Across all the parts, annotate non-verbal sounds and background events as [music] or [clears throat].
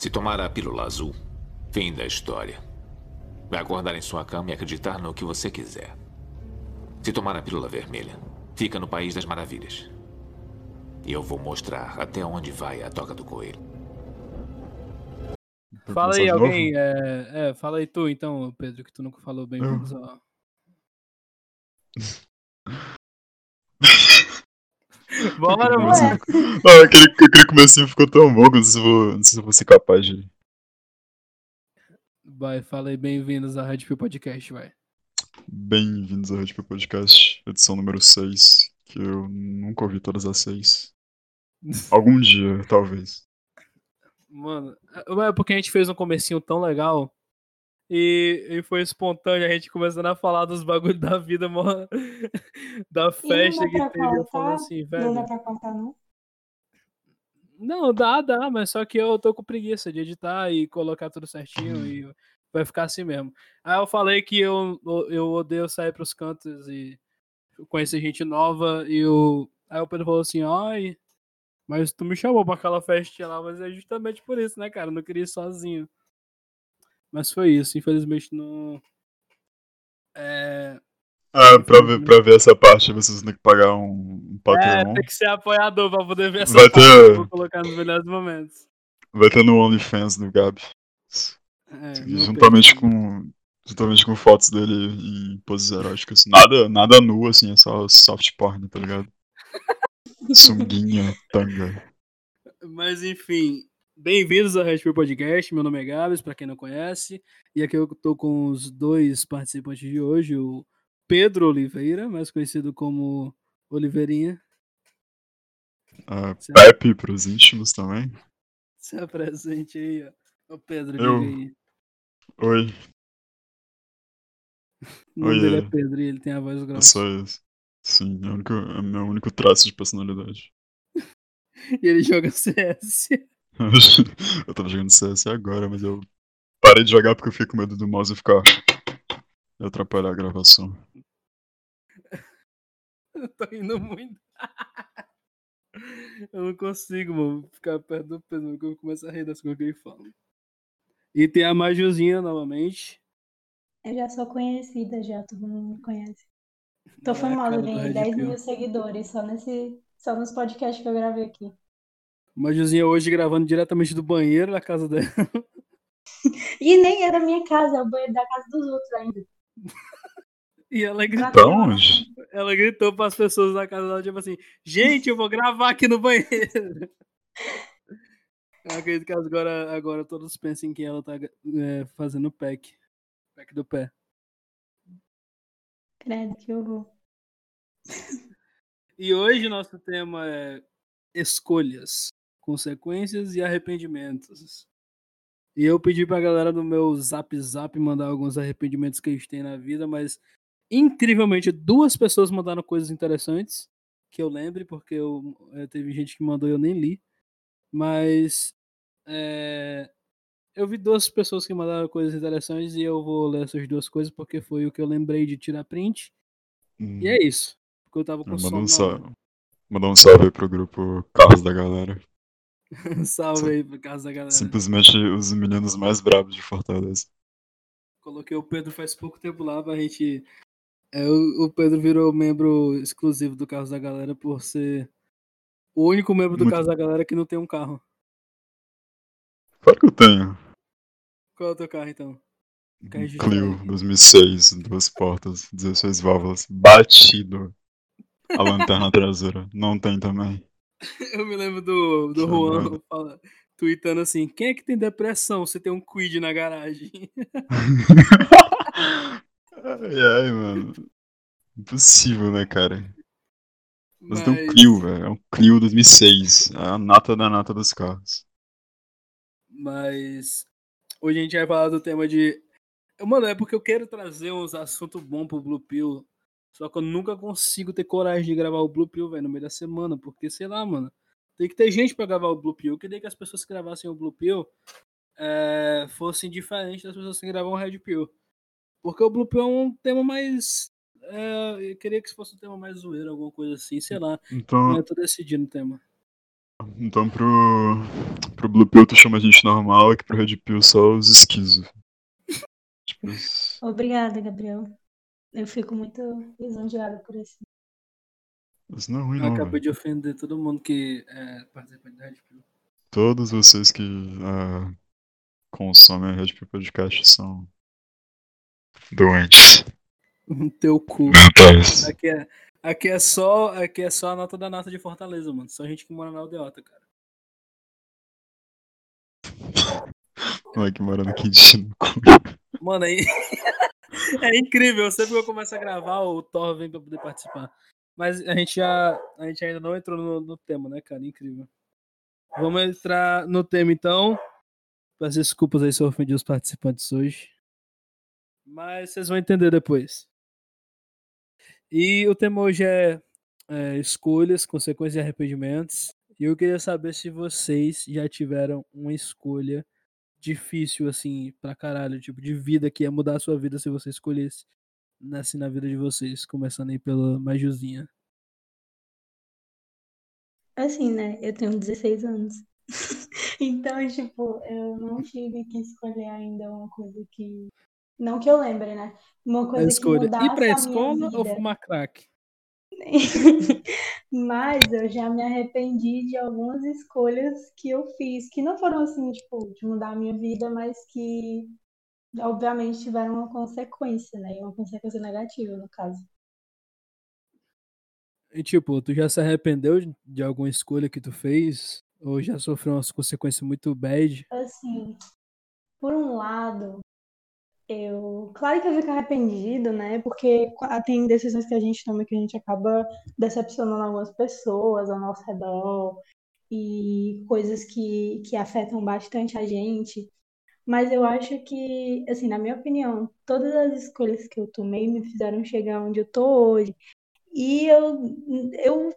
Se tomar a pílula azul, fim da história. Vai acordar em sua cama e acreditar no que você quiser. Se tomar a pílula vermelha, fica no País das Maravilhas. E eu vou mostrar até onde vai a toca do coelho. Fala aí, alguém. É, é, fala aí tu, então, Pedro, que tu nunca falou bem. Eu... [laughs] Bora, mano. Ah, aquele, aquele comecinho ficou tão bom que não sei se eu vou, não sei se eu vou ser capaz de. Vai, fala aí, bem-vindos à Red Pill Podcast, vai. Bem-vindos à Red Pill Podcast, edição número 6, que eu nunca ouvi todas as seis. [laughs] Algum dia, talvez. Mano, é porque a gente fez um comecinho tão legal e, e, foi espontâneo, a gente começando a falar dos bagulhos da vida, mano, [laughs] da festa que teve. Eu assim, velho. Não dá pra contar, não? Não, dá, dá, mas só que eu tô com preguiça de editar e colocar tudo certinho e vai ficar assim mesmo. Aí eu falei que eu, eu odeio sair pros cantos e conhecer gente nova e o. Aí o Pedro falou assim, ai, mas tu me chamou pra aquela festinha lá, mas é justamente por isso, né, cara? Eu não queria ir sozinho. Mas foi isso, infelizmente não. É. Ah, pra ver, pra ver essa parte, vocês têm que pagar um, um Patreon. É, tem que ser apoiador pra poder ver essa Vai parte. Ter... Vou colocar nos melhores momentos. Vai ter no OnlyFans do Gabi. É, juntamente com. Juntamente com fotos dele em poses eróticas. Nada, nada nu, assim, é só soft porn, tá ligado? [laughs] Sunguinha, tanga. Mas enfim, Bem-vindos ao Red Podcast. Meu nome é Gabs, para quem não conhece. E aqui eu tô com os dois participantes de hoje, o Pedro Oliveira, mais conhecido como Oliveirinha. Uh, Pepe para os íntimos também. Se apresente aí, ó. O Pedro, eu... aí. Oi. O nome Oi, dele é Pedro e ele tem a voz grossa. Eu sou isso. Sim, é o, único, é o meu único traço de personalidade. [laughs] e ele joga CS. [laughs] eu tava jogando CS agora, mas eu parei de jogar porque eu fiquei com medo do mouse ficar. e atrapalhar a gravação. [laughs] Eu tô indo muito. [laughs] eu não consigo, mano, ficar perto do peso, porque eu começo a rir das coisas que ele fala. E tem a Majuzinha novamente. Eu já sou conhecida, já, todo mundo me conhece. Tô é famosa, tem 10 mil seguidores só, nesse, só nos podcasts que eu gravei aqui. Majuzinha hoje gravando diretamente do banheiro da casa dela. [laughs] E nem é da minha casa, é o banheiro da casa dos outros ainda. [laughs] E ela gritou. Onde? Ela gritou para as pessoas da casa dela, tipo assim, gente, eu vou gravar aqui no banheiro. Eu acredito que agora, agora todos pensem que ela tá é, fazendo pack. Pack do pé. Credo, que horror. E hoje nosso tema é escolhas consequências e arrependimentos. E eu pedi pra galera do meu zap zap mandar alguns arrependimentos que eles têm na vida, mas incrivelmente duas pessoas mandaram coisas interessantes que eu lembre, porque eu, é, teve gente que mandou e eu nem li. Mas é, eu vi duas pessoas que mandaram coisas interessantes e eu vou ler essas duas coisas porque foi o que eu lembrei de tirar print. Hum. E é isso. Porque eu tava com um, Mandar um salve pro grupo Carros da Galera. [laughs] Salve aí por causa da galera. Simplesmente os meninos mais bravos de Fortaleza. Coloquei o Pedro faz pouco tempo lá pra gente. É, o, o Pedro virou membro exclusivo do Carros da Galera por ser o único membro do Muito... Carros da Galera que não tem um carro. Claro que eu tenho. Qual é o teu carro então? Clio 2006, duas portas, 16 válvulas, batido. A lanterna traseira, não tem também. [laughs] Eu me lembro do, do Juan [laughs] fala, tweetando assim: quem é que tem depressão se tem um quid na garagem? [laughs] ai, ai, mano. Impossível, né, cara? Mas, Mas... tem um Clio, velho. É um Clio 2006. É a nata da nata dos carros. Mas hoje a gente vai falar do tema de. Mano, é porque eu quero trazer uns assuntos bons pro Blue Pill só que eu nunca consigo ter coragem de gravar o Blue Pill, velho, no meio da semana. Porque, sei lá, mano. Tem que ter gente pra gravar o Blue Pill. Eu queria que as pessoas que gravassem o Blue Pill é, fossem diferentes das pessoas que gravam o Red Pill. Porque o Blue Pill é um tema mais. É, eu queria que fosse um tema mais zoeiro, alguma coisa assim, sei lá. Então, eu tô decidindo o tema. Então pro, pro Blue Pill tu chama a gente normal, aqui pro Red Pill só os esquizo. [laughs] Tipo isso. Obrigada, Gabriel. Eu fico muito lisonjeada por isso. Isso não é ruim Eu não, acabei de ofender todo mundo que é participante da Red Pill. Todos vocês que ah, consomem a Red Pill Podcast são doentes. Teu cu. Mentais. Aqui é, aqui é só, aqui é só a nota da nata de Fortaleza, mano. Só gente que mora na aldeota, cara. Moleque mora no quintinho. Mano, aí [laughs] é incrível. Sempre que eu começo a gravar, o Thor vem pra poder participar. Mas a gente já, a gente ainda não entrou no, no tema, né, cara? Incrível. Vamos entrar no tema então. Peço desculpas aí se eu ofendi os participantes hoje. Mas vocês vão entender depois. E o tema hoje é, é escolhas, consequências e arrependimentos. E eu queria saber se vocês já tiveram uma escolha difícil, assim, pra caralho, tipo, de vida que ia mudar a sua vida se você escolhesse nascer na vida de vocês, começando aí pela Majuzinha. Assim, né? Eu tenho 16 anos. [laughs] Então, tipo, eu não tive que escolher ainda uma coisa que. Não que eu lembre, né? Uma coisa que escolha, ir pra a escola ou fumar crack? [laughs] [laughs] Mas eu já me arrependi de algumas escolhas que eu fiz, que não foram assim, tipo, de mudar a minha vida, mas que obviamente tiveram uma consequência, né? E uma consequência negativa, no caso. E tipo, tu já se arrependeu de- de alguma escolha que tu fez? Ou já sofreu umas consequências muito bad? Assim, por um lado, eu. Claro que eu fico arrependido, né? Porque tem decisões que a gente toma que a gente acaba decepcionando algumas pessoas ao nosso redor e coisas que, que afetam bastante a gente. Mas eu acho que, assim, na minha opinião, todas as escolhas que eu tomei me fizeram chegar onde eu tô hoje. E eu, eu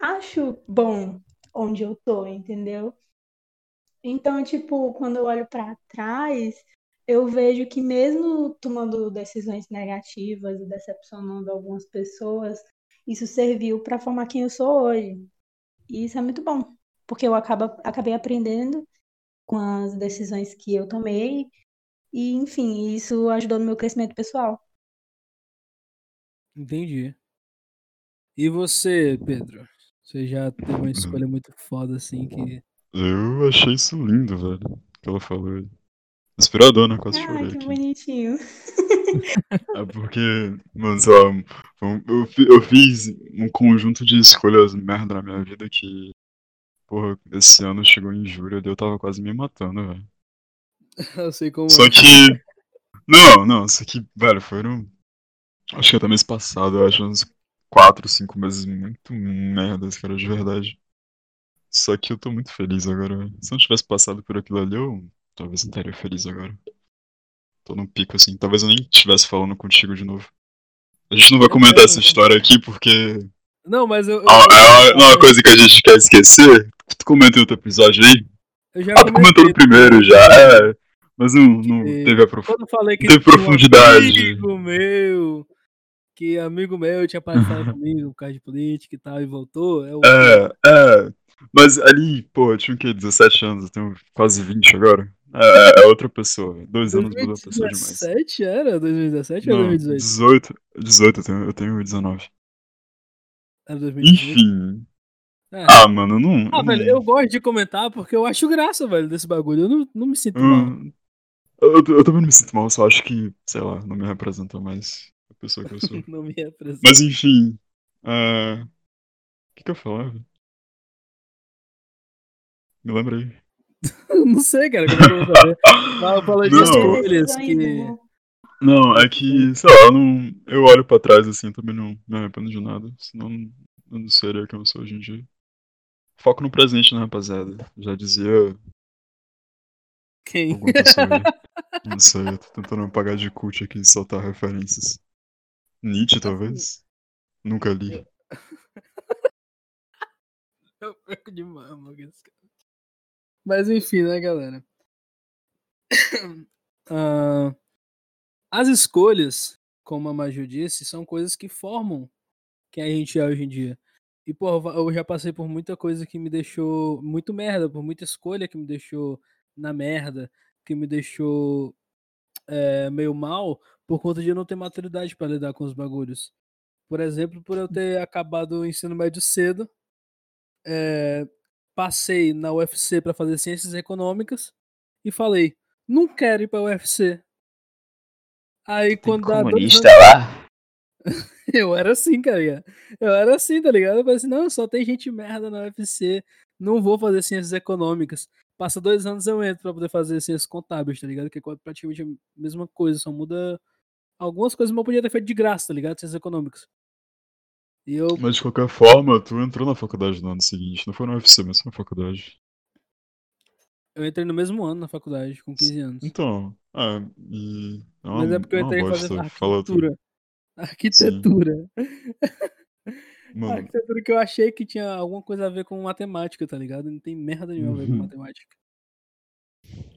acho bom onde eu tô, entendeu? Então, tipo, quando eu olho pra trás, eu vejo que mesmo tomando decisões negativas e decepcionando algumas pessoas, isso serviu pra formar quem eu sou hoje. E isso é muito bom, porque eu acaba, acabei aprendendo com as decisões que eu tomei e, enfim, isso ajudou no meu crescimento pessoal. Entendi. E você, Pedro? Você já teve uma escolha muito foda assim que. Eu achei isso lindo, velho. Que ela falou aí. Inspirador, né? Quase Ah, chorei que aqui. bonitinho. [laughs] É porque, mano, sei lá, eu, eu fiz um conjunto de escolhas merda na minha vida que, porra, esse ano chegou em julho e eu tava quase me matando, velho. [laughs] Eu sei como Só é. que. Não, não, isso aqui, velho, foram. Acho que até mês passado, eu acho uns 4, 5 meses muito merdas, cara, de verdade. Só que eu tô muito feliz agora, velho. Se eu não tivesse passado por aquilo ali, eu talvez não estaria feliz agora. Tô num pico assim. Talvez eu nem estivesse falando contigo de novo. A gente não vai comentar essa história aqui porque Não, mas eu. eu- ah, é uma, é uma coisa que a gente quer esquecer. Tu comenta em outro episódio aí. eu já Ah, tu comentou no primeiro já, é. Mas não, não teve a profundidade. Quando eu falei que Teve tinha um profundidade. amigo meu, que amigo meu tinha passado [laughs] comigo por causa de política e tal, e voltou. É o É, é. Mas ali, pô, eu tinha o quê? 17 anos, eu tenho quase 20 agora. É, é- é outra pessoa. Dois anos muda a pessoa demais. 2017 era? 2017 ou Não, 2018? 18. 18, eu tenho, eu tenho 19. Era 2018. Enfim. É. Ah, mano, eu não. Ah, eu velho, não- eu gosto de comentar porque eu acho graça, velho, desse bagulho. Eu não, não me sinto mal. Hum, Eu, eu, eu também não me sinto mal, só acho que, sei lá, não me representa mais a pessoa que eu sou. [laughs] Não me representa. Mas enfim. ah, O que, que eu falava? Me lembra aí. [laughs] não sei, cara, como é que eu vou saber. Mas eu falei de escolhas que. Não, é que, sei lá, eu não. Eu olho pra trás assim, também não me arrependo de nada. Senão eu não seria quem eu sou hoje em dia. Foco no presente, né, rapaziada? Já dizia Quem? [laughs] Não sei, eu tô tentando me pagar de cult aqui e soltar referências. Nietzsche, talvez? Nunca li. [laughs] Eu perco mano. com esse cara. Mas enfim, né, galera? [coughs] Ah, as escolhas, como a Maju disse, são coisas que formam quem a gente é hoje em dia. E, pô, eu já passei por muita coisa que me deixou muito merda, por muita escolha que me deixou na merda, que me deixou é, meio mal, por conta de eu não ter maturidade para lidar com os bagulhos. Por exemplo, por eu ter acabado o ensino médio cedo, é, passei na UFC para fazer ciências econômicas e falei, não quero ir para UFC. Aí Tem quando dá comunista anos- lá. [laughs] eu era assim, cara. Eu era assim, tá ligado? Eu falei assim, não, só tem gente merda na UFC, não vou fazer ciências econômicas. Passa dois anos eu entro pra poder fazer ciências contábeis, tá ligado? Que é praticamente a mesma coisa, só muda algumas coisas, mas eu podia ter feito de graça, tá ligado? Ciências econômicas. E eu, Mas de qualquer forma, tu entrou na faculdade no ano seguinte. Não foi no UFC, mas foi na faculdade. eu entrei no mesmo ano na faculdade, com 15 anos. Então, ah, e. É uma, Mas é porque eu é entrei fazendo arquitetura. Arquitetura. [laughs] Arquitetura que eu achei que tinha alguma coisa a ver com matemática, tá ligado? Não tem merda nenhuma a ver com Uhum. matemática.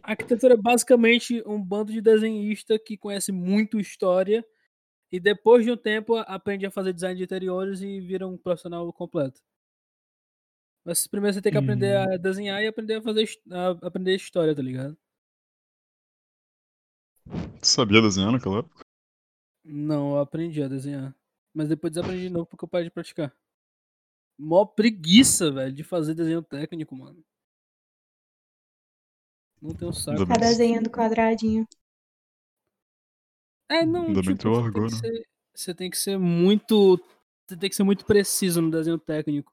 A arquitetura é basicamente um bando de desenhista que conhece muito história e depois de um tempo a- aprende a fazer design de interiores e vira um profissional completo. Mas primeiro você tem que aprender a desenhar e aprender a fazer a aprender história, tá ligado? sabia desenhar naquela época? Não, eu aprendi a desenhar. Mas depois desaprendi de novo porque eu parei de praticar. Mó preguiça, velho, de fazer desenho técnico, mano. Não tenho saco. Ainda Tá desenhando quadradinho. É, não, Ainda bem tipo, que tu você tem largou, que né? ser- você tem que ser muito. Você tem que ser muito preciso no desenho técnico.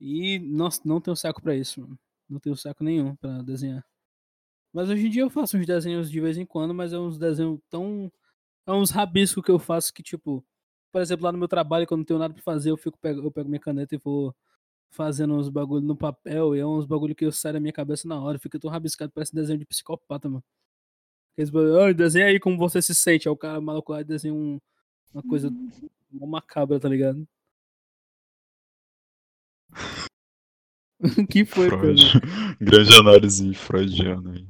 E, nossa, não tenho saco pra isso, mano. Não tenho saco nenhum pra desenhar. Mas hoje em dia eu faço uns desenhos de vez em quando, mas é uns desenhos tão. É uns rabiscos que eu faço que, tipo, por exemplo, lá no meu trabalho, quando não tenho nada pra fazer, eu fico pego, eu pego minha caneta e vou fazendo uns bagulho no papel, e é uns bagulho que eu saio da minha cabeça na hora, fica tão rabiscado, parece desenho de psicopata, mano. "Ai, desenha aí como você se sente, aí o cara maluco lá desenha um, uma coisa mó macabra, tá ligado? [laughs] que foi, Freud. [laughs] Grande análise freudiana aí.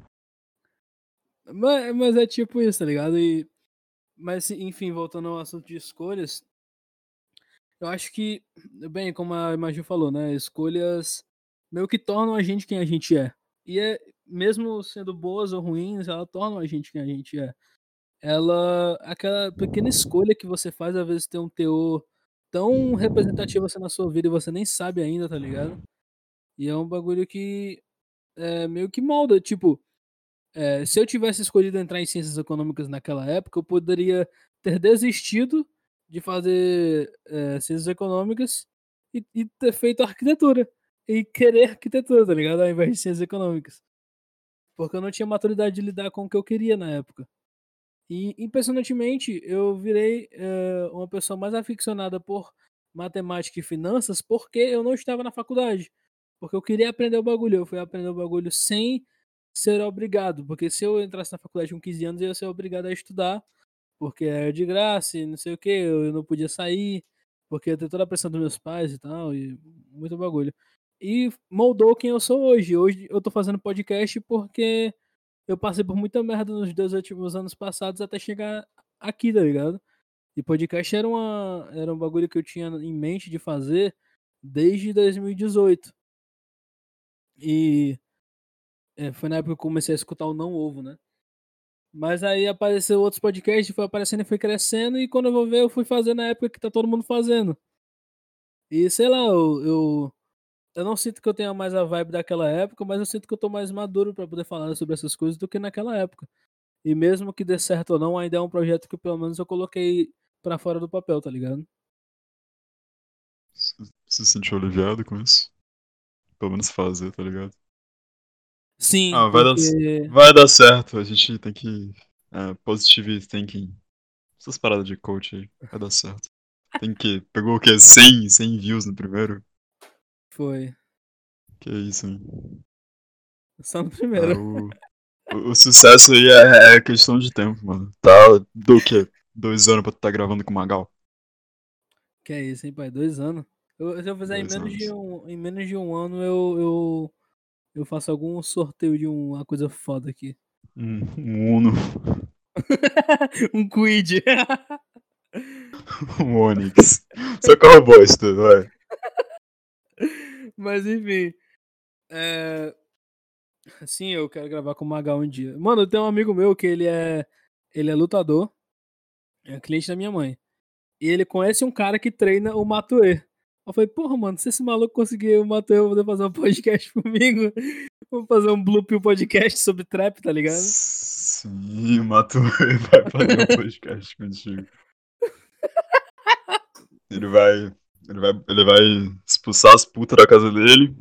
Mas, mas é tipo isso, tá ligado? E, mas, enfim, voltando ao assunto de escolhas, eu acho que, bem, como a Imagem falou, né? Escolhas meio que tornam a gente quem a gente é. E é, mesmo sendo boas ou ruins, ela tornam a gente quem a gente é. Ela, aquela pequena escolha que você faz, às vezes tem um teor tão representativo assim na sua vida e você nem sabe ainda, tá ligado? E é um bagulho que é, meio que molda, tipo, é, se eu tivesse escolhido entrar em ciências econômicas naquela época, eu poderia ter desistido de fazer é, ciências econômicas e, e ter feito arquitetura. E querer arquitetura, tá ligado? Ao invés de ciências econômicas. Porque eu não tinha maturidade de lidar com o que eu queria na época. E, impressionantemente, eu virei é, uma pessoa mais aficionada por matemática e finanças porque eu não estava na faculdade. Porque eu queria aprender o bagulho. Eu fui aprender o bagulho sem ser obrigado. Porque se eu entrasse na faculdade com 15 anos, eu ia ser obrigado a estudar. Porque era de graça e não sei o que. Eu não podia sair. Porque ia ter toda a pressão dos meus pais e tal. E muito bagulho. E moldou quem eu sou hoje. Hoje eu tô fazendo podcast porque eu passei por muita merda nos dois últimos anos passados até chegar aqui, tá ligado? E podcast era, uma, era um bagulho que eu tinha em mente de fazer desde 2018. E é, foi na época que eu comecei a escutar o Não Ovo, né? Mas aí apareceu outros podcasts, foi aparecendo e foi crescendo, e quando eu vou ver, eu fui fazer na época que tá todo mundo fazendo. E sei lá, eu, eu, eu não sinto que eu tenha mais a vibe daquela época, mas eu sinto que eu tô mais maduro para poder falar sobre essas coisas do que naquela época. E mesmo que dê certo ou não, ainda é um projeto que pelo menos eu coloquei pra fora do papel, tá ligado? Se se sentiu aliviado com isso? Pelo menos fazer, tá ligado? Sim, Ah, vai dar, porque... vai dar certo. A gente tem que. É, positive thinking. Essas paradas de coach aí. Vai dar certo. Tem que. Pegou o quê? 100, 100 views no primeiro? Foi. Que isso, hein? Só no É, primeiro. o, [laughs] o, o sucesso aí é, é questão de tempo, mano. Tá do quê? Dois anos pra tu tá gravando com o Magal? Que é isso, hein, pai? Dois anos. Eu, se eu fizer em menos, de um, em menos de um ano, eu, eu, eu faço algum sorteio de uma coisa foda aqui. Um, um Uno, [laughs] um quid. [laughs] um Onix. Só carro bosta, vai. [laughs] Mas enfim. É... Sim, eu quero gravar com o Magal um dia. Mano, eu tenho um amigo meu que ele é. Ele é lutador. É cliente da minha mãe. E ele conhece um cara que treina o Matuê. Eu falei, porra, mano, se esse maluco conseguir o Matuê poder fazer um [laughs] podcast comigo, vou fazer um Blue Pill podcast sobre trap, tá ligado? Sim, o Matuê vai fazer um [laughs] podcast contigo. Ele vai, ele vai. Ele vai expulsar as putas da casa dele.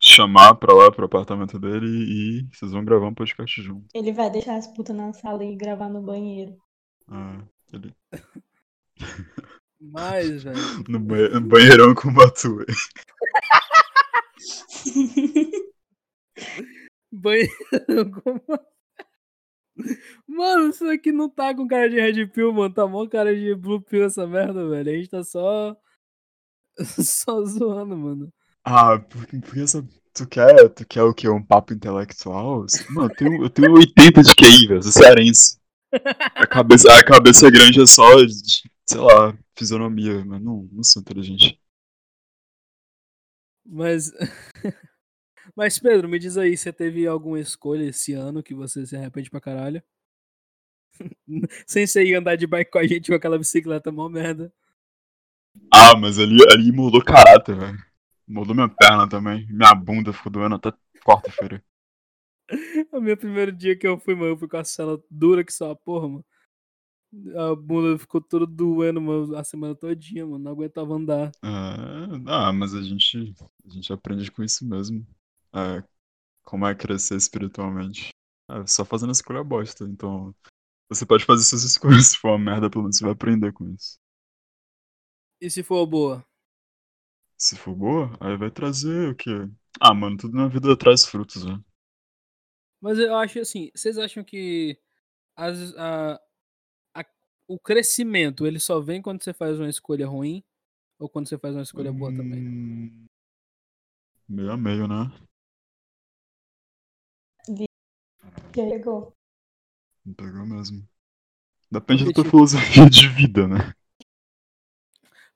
Chamar pra lá, pro apartamento dele e vocês vão gravar um podcast junto. Ele vai deixar as putas na sala e gravar no banheiro. Ah, ele... Mas, [laughs] velho. no, banhe- no banheirão com o Matuê. [laughs] Banheiro. como- Mano, isso aqui não tá com cara de Red Pill, mano. Tá mó cara de Blue Pill essa merda, velho. A gente tá só. [laughs] Só zoando, mano. Ah, porque, porque essa. Tu quer, tu quer o quê? Um papo intelectual? Mano, eu tenho, eu tenho 80 de QI, velho. Sou cearense. A cabeça, a cabeça grande é só, sei lá, fisionomia, mas não, não sou inteligente. Mas. [laughs] Mas, Pedro, me diz aí, você teve alguma escolha esse ano que você se arrepende pra caralho? [laughs] Sem ser ir andar de bike com a gente com aquela bicicleta mó merda. Ah, mas ali, ali mudou caráter, velho. Mudou minha perna também. Minha bunda ficou doendo até quarta-feira. [laughs] O meu primeiro dia que eu fui, mano, eu fui com a cela dura que só a porra, mano. A bunda ficou toda doendo, mano, a semana todinha, mano. Não aguentava andar. Ah, ah, mas a gente, a gente aprende com isso mesmo. É, como é crescer espiritualmente. É, só fazendo a escolha bosta. Então, você pode fazer suas escolhas. [laughs] Se for uma merda, pelo menos você vai aprender com isso. E se for boa? Se for boa, aí vai trazer o quê? Ah, mano, tudo na vida traz frutos, né? Mas eu acho assim, vocês acham que as, a, a- o crescimento ele só vem quando você faz uma escolha ruim ou quando você faz uma escolha boa também? Hum, Meio a meio, né? Chegou. Não Pegou mesmo. Depende da tua filosofia de vida, né?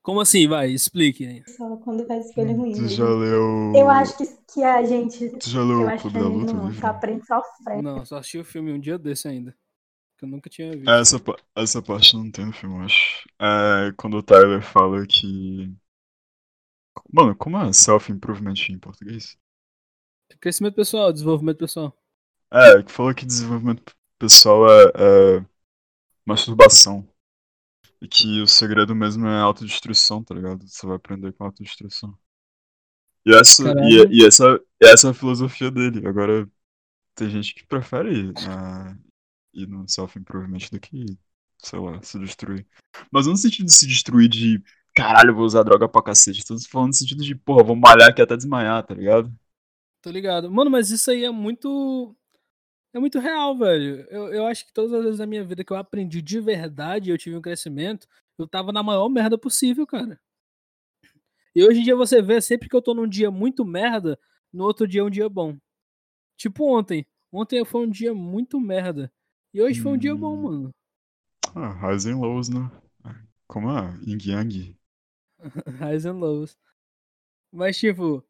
Como assim? Vai, explique. aí. Só quando faz escolha ruim. Tu mesmo. já leu. Eu acho que, que a gente. Tu já leu Eu o acho que Clube da Luta? não, só aprende sofrendo. Não, só assisti o filme um dia desse ainda. Que eu nunca tinha visto. Essa, essa parte não tem no filme, eu acho. É quando o Tyler fala que. Mano, como é self-improvement em português? Crescimento pessoal, desenvolvimento pessoal. É, que falou que desenvolvimento pessoal é, é masturbação. E que o segredo mesmo é autodestruição, tá ligado? Você vai aprender com autodestruição. E essa, e, Caralho. e essa, essa é a filosofia dele. Agora, tem gente que prefere é, ir no self-improvement do que, sei lá, se destruir. Mas não no sentido de se destruir de caralho, vou usar droga pra cacete. Tô falando no sentido de, porra, vou malhar aqui até desmaiar, tá ligado? Tô ligado. Mano, mas isso aí é muito. É muito real, velho. Eu, eu acho que todas as vezes na minha vida que eu aprendi de verdade, eu tive um crescimento, eu tava na maior merda possível, cara. E hoje em dia você vê, sempre que eu tô num dia muito merda, no outro dia é um dia bom. Tipo ontem. Ontem foi um dia muito merda. E hoje foi um dia bom, Hum. mano. Ah, highs and lows, né? Como é? Yin Yang. [laughs] Highs and lows. Mas, tipo,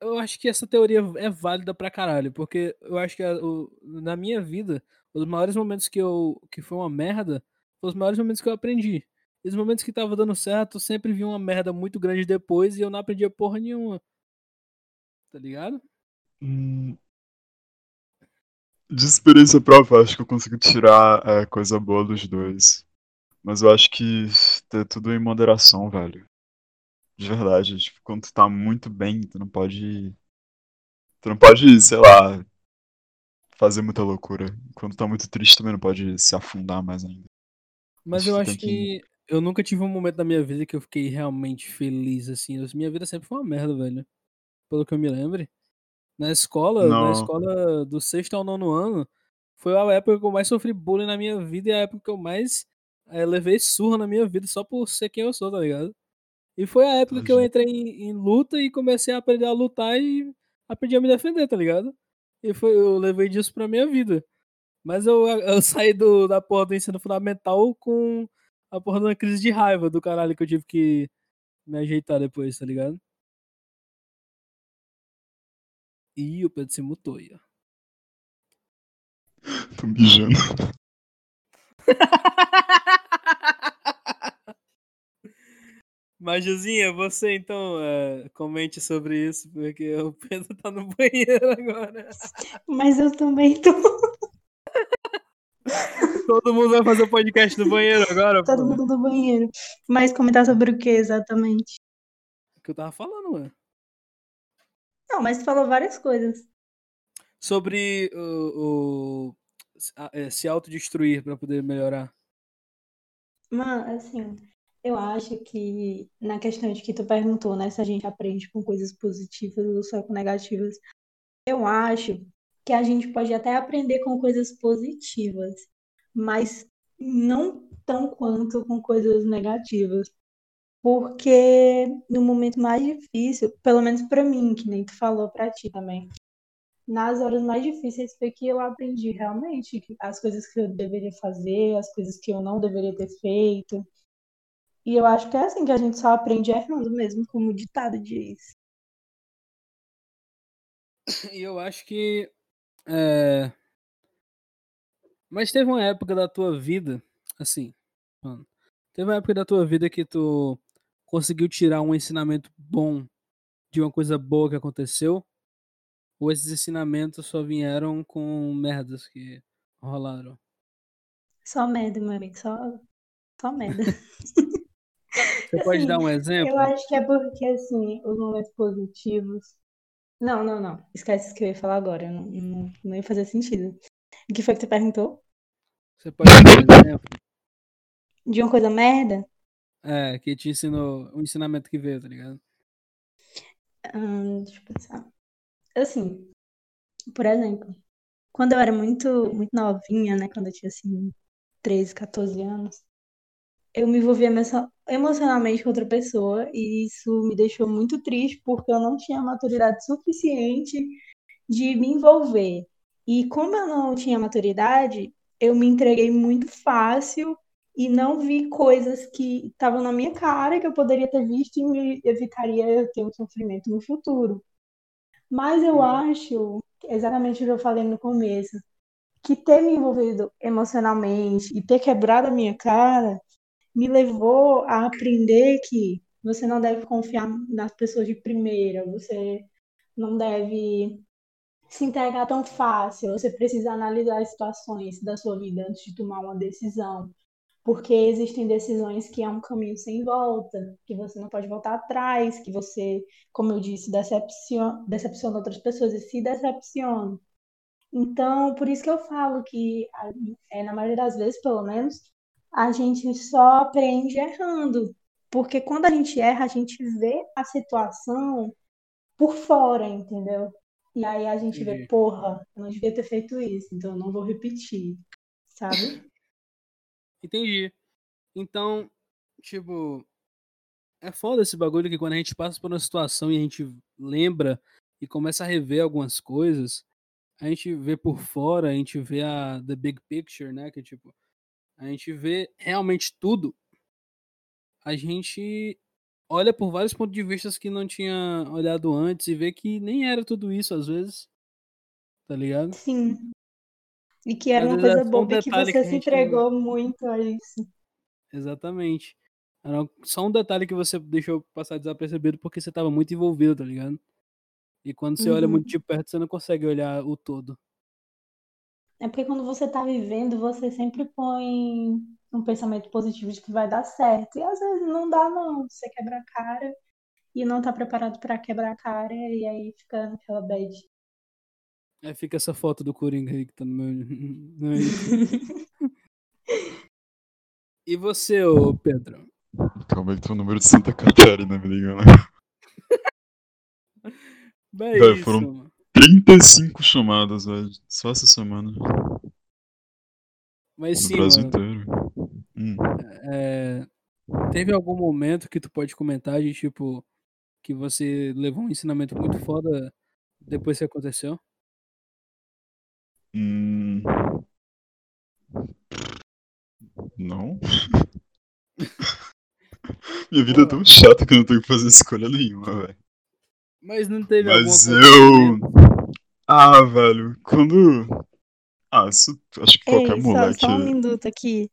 eu acho que essa teoria é válida pra caralho, porque eu acho que a- o- na minha vida, os maiores momentos que eu que foi uma merda, foram os maiores momentos que eu aprendi. E os momentos que tava dando certo, eu sempre vi uma merda muito grande depois e eu não aprendia porra nenhuma. Tá ligado? Hum, De experiência própria, acho que eu consigo tirar é, coisa boa dos dois. Mas eu acho que ter tudo em moderação, velho. De verdade. Tipo, quando tu tá muito bem, tu não pode. Tu não pode, sei lá, fazer muita loucura. Quando tu tá muito triste, também não pode se afundar mais ainda. Mas Acho eu que acho tem que eu nunca tive um momento da minha vida que eu fiquei realmente feliz, assim. Minha vida sempre foi uma merda, velho. Pelo que eu me lembre. Na escola, Não. na escola do sexto ao nono ano, foi a época que eu mais sofri bullying na minha vida e a época que eu mais eh, levei surra na minha vida só por ser quem eu sou, tá ligado? E foi a época que eu entrei em, em luta e comecei a aprender a lutar e aprendi a me defender, tá ligado? E foi, eu levei disso pra minha vida. Mas eu, eu saí do, da porra do ensino fundamental com a porra de uma crise de raiva do caralho que eu tive que me ajeitar depois, tá ligado? Ih, o Pedro se mutou aí, ó. Tô mijando. [laughs] Mas, Josinha, você então é, comente sobre isso, porque [laughs] o Pedro tá no banheiro agora. Mas eu também tô. Todo mundo vai fazer o podcast no banheiro agora, Todo pô. mundo no banheiro. Mas comentar sobre o que exatamente? O que eu tava falando, mano. Não, mas tu falou várias coisas. Sobre o, o- é, se autodestruir pra poder melhorar. Mano, assim, eu acho que na questão de que tu perguntou, né, se a gente aprende com coisas positivas ou só com negativas, eu acho que a gente pode até aprender com coisas positivas, mas não tão quanto com coisas negativas. Porque no momento mais difícil, pelo menos pra mim, que nem tu falou pra ti também, nas horas mais difíceis foi que eu aprendi realmente as coisas que eu deveria fazer, as coisas que eu não deveria ter feito. E eu acho que é assim que a gente só aprende errando mesmo, como o ditado diz. E eu acho que. é, Mas teve uma época da tua vida, assim, mano. Teve uma época da tua vida que tu conseguiu tirar um ensinamento bom de uma coisa boa que aconteceu? Ou esses ensinamentos só vieram com merdas que rolaram? Só merda, meu amigo, só, só merda. [laughs] Você pode Assim, dar um exemplo? Eu acho que é porque, assim, os momentos positivos. Não, não, não. Esquece o que eu ia falar agora. Não, não, não ia fazer sentido. O que foi que você perguntou? Você pode dar um exemplo? De uma coisa merda? É, que te ensinou um ensinamento que veio, tá ligado? Hum, deixa eu pensar. Assim, por exemplo, quando eu era muito, muito novinha, né? Quando eu tinha, assim, 13, 14 anos, eu me envolvia emocio- emocionalmente com outra pessoa e isso me deixou muito triste porque eu não tinha maturidade suficiente de me envolver. E como eu não tinha maturidade, eu me entreguei muito fácil e não vi coisas que estavam na minha cara que eu poderia ter visto e me evitaria eu ter um sofrimento no futuro. Mas eu acho, exatamente o que eu falei no começo, que ter me envolvido emocionalmente e ter quebrado a minha cara me levou a aprender que você não deve confiar nas pessoas de primeira, você não deve se entregar tão fácil, você precisa analisar as situações da sua vida antes de tomar uma decisão, porque existem decisões que é um caminho sem volta, que você não pode voltar atrás, que você, como eu disse, decepciona, decepciona outras pessoas e se decepciona. Então, por isso que eu falo que, é, na maioria das vezes, pelo menos, a gente só aprende errando. Porque quando a gente erra, a gente vê a situação por fora, entendeu? E aí a gente vê, porra, eu não devia ter feito isso, então eu não vou repetir, sabe? [laughs] Entendi. Então, tipo, é foda esse bagulho que quando a gente passa por uma situação e a gente lembra e começa a rever algumas coisas, a gente vê por fora, a gente vê a the big picture, né, que tipo, a gente vê realmente tudo. A gente olha por vários pontos de vista que não tinha olhado antes e vê que nem era tudo isso às vezes. Tá ligado? Sim. E que era Às uma coisa um boba e que você que se entregou muito a isso. Exatamente. Era só um detalhe que você deixou passar desapercebido porque você tava muito envolvido, tá ligado? E quando você olha Uhum. muito de perto, você não consegue olhar o todo. É porque quando você tá vivendo, você sempre põe um pensamento positivo de que vai dar certo. E às vezes não dá, não. Você quebra a cara e não tá preparado pra quebrar a cara, e aí fica naquela bad. Aí fica essa foto do Coringa aí que tá no meu. [laughs] no meu- [laughs] E você, ô Pedro? Calma aí que tem o número de Santa Catarina me ligando. [laughs] Bem, isso, foram- mano. 35 chamadas, velho. Só essa semana. Mas No sim, Brasil mano. inteiro. Hum. é, Teve algum momento que tu pode comentar de tipo que você levou um ensinamento muito foda depois que aconteceu? Hum. Não? [laughs] Minha vida é tão chata que eu não tenho que fazer escolha nenhuma, velho. Mas não teve Mas alguma eu. coisa. Ah, velho, quando. Ah, isso acho que qualquer Ei, só, moleque. só um minuto aqui.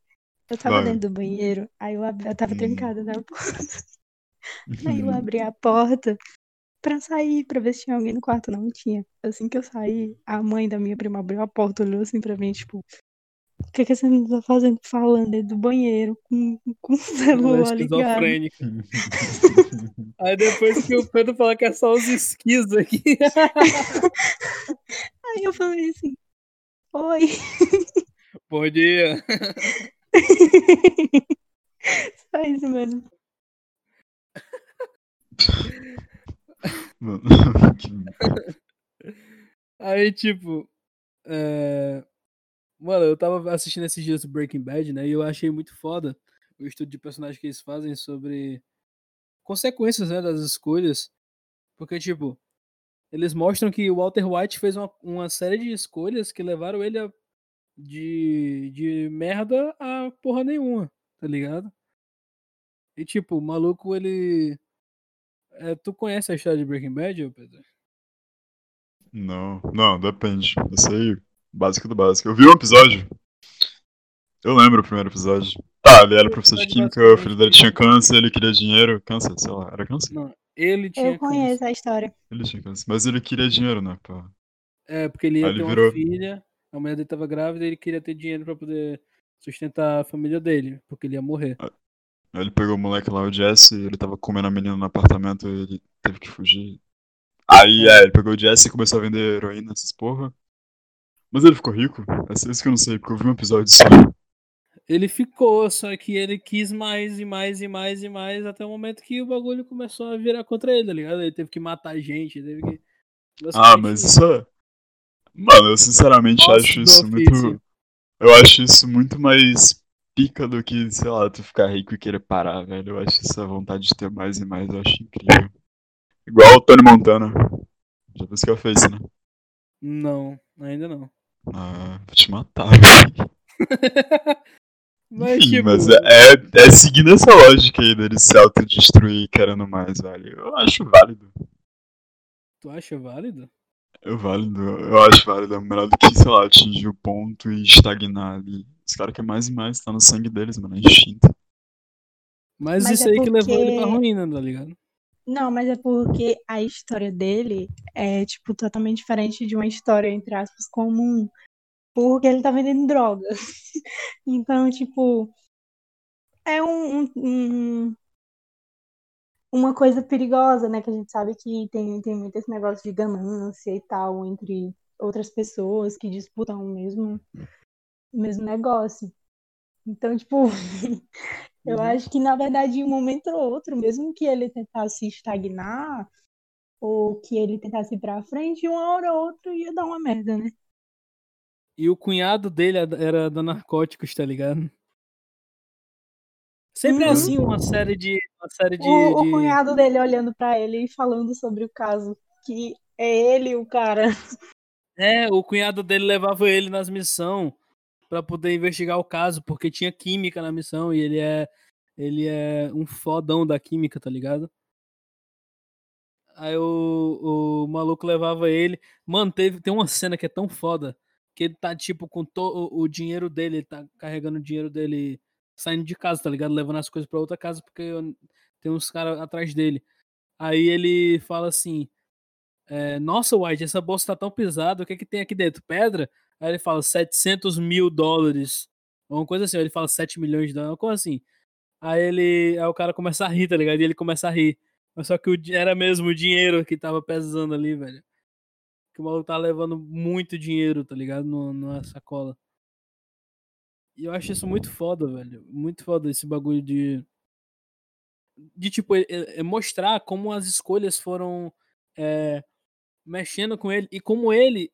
Eu tava Vai. dentro do banheiro, aí eu, abri, eu tava Hum. trancada na porta. [laughs] Aí eu abri a porta pra sair, pra ver se tinha alguém no quarto. Não tinha. Assim que eu saí, a mãe da minha prima abriu a porta, olhou assim pra mim, tipo, o que que você não tá fazendo falando dentro do banheiro com, com o Ela é celular ligado? [laughs] Aí depois que o Pedro fala que é só os esquis aqui. [laughs] Aí eu falei assim, oi. [laughs] Bom dia. Só isso mesmo. Mano, Aí, tipo. é, Mano, eu tava assistindo esses dias Breaking Bad, né? E eu achei muito foda o estudo de personagem que eles fazem sobre consequências, né, das escolhas. Porque, tipo, eles mostram que o Walter White fez uma, uma série de escolhas que levaram ele a, de, de merda a porra nenhuma, tá ligado? E, tipo, o maluco, ele. é, tu conhece a história de Breaking Bad, Pedro? Não, não, depende. Eu sei básico do básico. Eu vi um episódio. Eu lembro o primeiro episódio. Tá, ele era professor de química, o filho dele tinha câncer, ele queria dinheiro. Câncer, sei lá, era câncer? Não, ele tinha Eu conheço a história. Ele tinha câncer. Mas ele queria dinheiro, né? Pá. É, porque ele ia Aí ter ele uma virou- filha, a mulher dele tava grávida e ele queria ter dinheiro pra poder sustentar a família dele, porque ele ia morrer. Aí ele pegou o moleque lá, o Jesse, ele tava comendo a menina no apartamento e ele teve que fugir. Aí, é, ele pegou o Jesse e começou a vender heroína, essas porra. Mas ele ficou rico? É isso que eu não sei, porque eu vi um episódio só. Ele ficou, só que ele quis mais e mais e mais e mais até o momento que o bagulho começou a virar contra ele, tá ligado? Ele teve que matar gente, teve que. Ah, mas isso é. Mano, eu sinceramente Ossos acho isso ofício. muito. Eu acho isso muito mais pica do que, sei lá, tu ficar rico e querer parar, velho. Eu acho essa vontade de ter mais e mais, eu acho incrível. Igual o Tony Montana. Já viu que fez, né? Não, ainda não. Ah, vou te matar, [laughs] velho. Mas, Enfim, tipo, mas é, é, é seguindo essa lógica aí dele se autodestruir querendo mais, velho. Eu acho válido. tu acha válido? Eu válido, eu acho válido. É melhor do que, sei lá, atingir o ponto e estagnar ali. Os caras querem mais e mais, tá no sangue deles, mano. É instinto. Mas, Mas isso é aí que levou ele pra porque- ruína, tá ligado? Não, mas é porque a história dele é, tipo, totalmente diferente de uma história, entre aspas, comum. Porque ele tá vendendo droga. [laughs] Então, tipo, é um, um- um- uma coisa perigosa, né? Que a gente sabe que tem, tem muito esse negócio de ganância e tal entre outras pessoas que disputam o mesmo, o mesmo negócio. Então, tipo, [laughs] eu Uhum. acho que, na verdade, em um momento ou outro, mesmo que ele tentasse estagnar, ou que ele tentasse ir pra frente, uma hora ou outra ia dar uma merda, né? E o cunhado dele era da narcóticos, tá ligado? Sempre Uhum. assim uma série de. Uma série de. O, o de- cunhado dele olhando pra ele e falando sobre o caso, que é ele o cara. É, o cunhado dele levava ele nas missões pra poder investigar o caso, porque tinha química na missão e ele é. Ele é um fodão da química, tá ligado? Aí o, o maluco levava ele. Mano, teve, tem uma cena que é tão foda que ele tá, tipo, com to, o, o dinheiro dele, ele tá carregando o dinheiro dele saindo de casa, tá ligado? Levando as coisas pra outra casa porque tem uns caras atrás dele. Aí ele fala assim: é, Nossa, White, essa bolsa tá tão pesada, o que que tem aqui dentro? Pedra? Aí ele fala 700 mil dólares. Uma coisa assim, ele fala 7 milhões de dólares, uma coisa assim. Aí ele. Aí o cara começa a rir, tá ligado? E ele começa a rir. Mas só que o era mesmo o dinheiro que tava pesando ali, velho. Que o maluco tá levando muito dinheiro, tá ligado? No, na sacola. E eu acho isso muito foda, velho. Muito foda esse bagulho de. De, tipo, é- é mostrar como as escolhas foram. é, mexendo com ele. E como ele.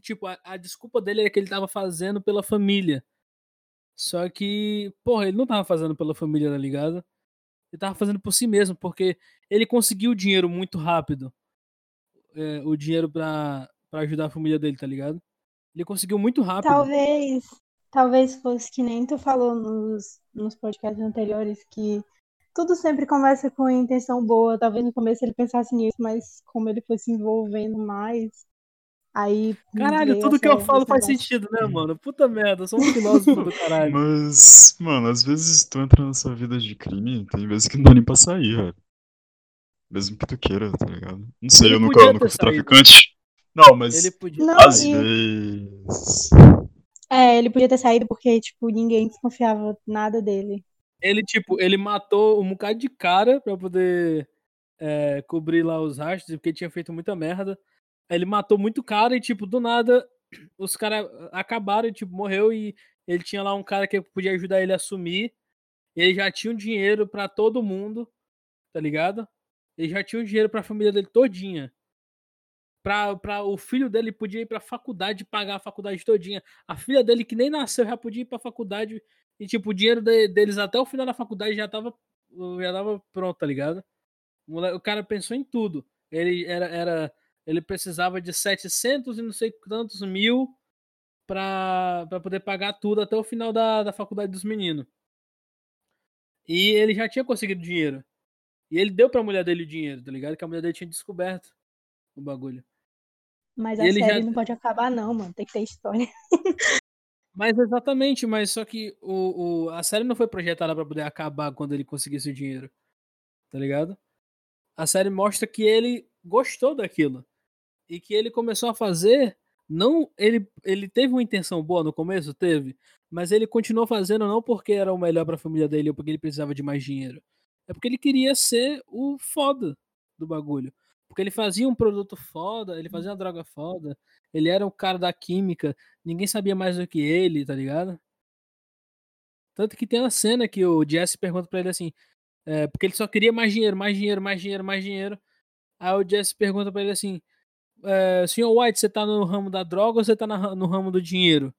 Tipo, a, a desculpa dele era que ele tava fazendo pela família. Só que, porra, ele não tava fazendo pela família, tá ligado? Ele tava fazendo por si mesmo, porque ele conseguiu o dinheiro muito rápido. É, o dinheiro pra, pra ajudar a família dele, tá ligado? Ele conseguiu muito rápido. Talvez, talvez fosse que nem tu falou nos, nos podcasts anteriores que tudo sempre começa com intenção boa. Talvez no começo ele pensasse nisso, mas como ele foi se envolvendo mais, aí. Caralho, tudo que eu falo faz negócio. sentido, né, mano? Puta merda, eu sou um filósofo do caralho. Mas, mano, às vezes tu entra nessa vida de crime, tem vezes que não dá nem pra sair, velho. Mesmo que tu queira, tá ligado? Não sei, Ele eu nunca, eu nunca fui saído. traficante. Não, mas Ele podia. Não, às e- vezes. É, ele podia ter saído porque, tipo, ninguém desconfiava nada dele. Ele, tipo, ele matou um bocado de cara pra poder é, cobrir lá os rastros, porque tinha feito muita merda. Ele matou muito cara e, tipo, do nada, [clears throat] os caras acabaram, e, tipo, morreu e ele tinha lá um cara que podia ajudar ele a sumir. Ele já tinha um dinheiro pra todo mundo, tá ligado? Ele já tinha um dinheiro pra família dele todinha. Pra, pra, o filho dele podia ir pra faculdade pagar a faculdade todinha. A filha dele, que nem nasceu, já podia ir pra faculdade. E, tipo, o dinheiro de- deles até o final da faculdade já tava, já tava pronto, tá ligado? O, cara pensou em tudo. Ele era, era ele precisava de 700 e não sei quantos mil pra, pra poder pagar tudo até o final da, da faculdade dos meninos. E ele já tinha conseguido dinheiro. E ele deu pra mulher dele o dinheiro, tá ligado? Que a mulher dele tinha descoberto o bagulho. Mas E a série já- não pode acabar, não, mano. Tem que ter história. [laughs] Mas exatamente, mas só que o, o, a série não foi projetada pra poder acabar quando ele conseguisse o dinheiro. Tá ligado? A série mostra que ele gostou daquilo. E que ele começou a fazer. Não, ele, ele teve uma intenção boa no começo, teve. Mas ele continuou fazendo não porque era o melhor pra família dele ou porque ele precisava de mais dinheiro. É porque ele queria ser o foda do bagulho. Porque ele fazia um produto foda, ele fazia uma droga foda, ele era o cara da química, ninguém sabia mais do que ele, tá ligado? Tanto que tem uma cena que o Jesse pergunta pra ele assim, é, porque ele só queria mais dinheiro, mais dinheiro, mais dinheiro, mais dinheiro. Aí o Jesse pergunta pra ele assim, é, senhor White, você tá no ramo da droga ou você tá na no ramo do dinheiro?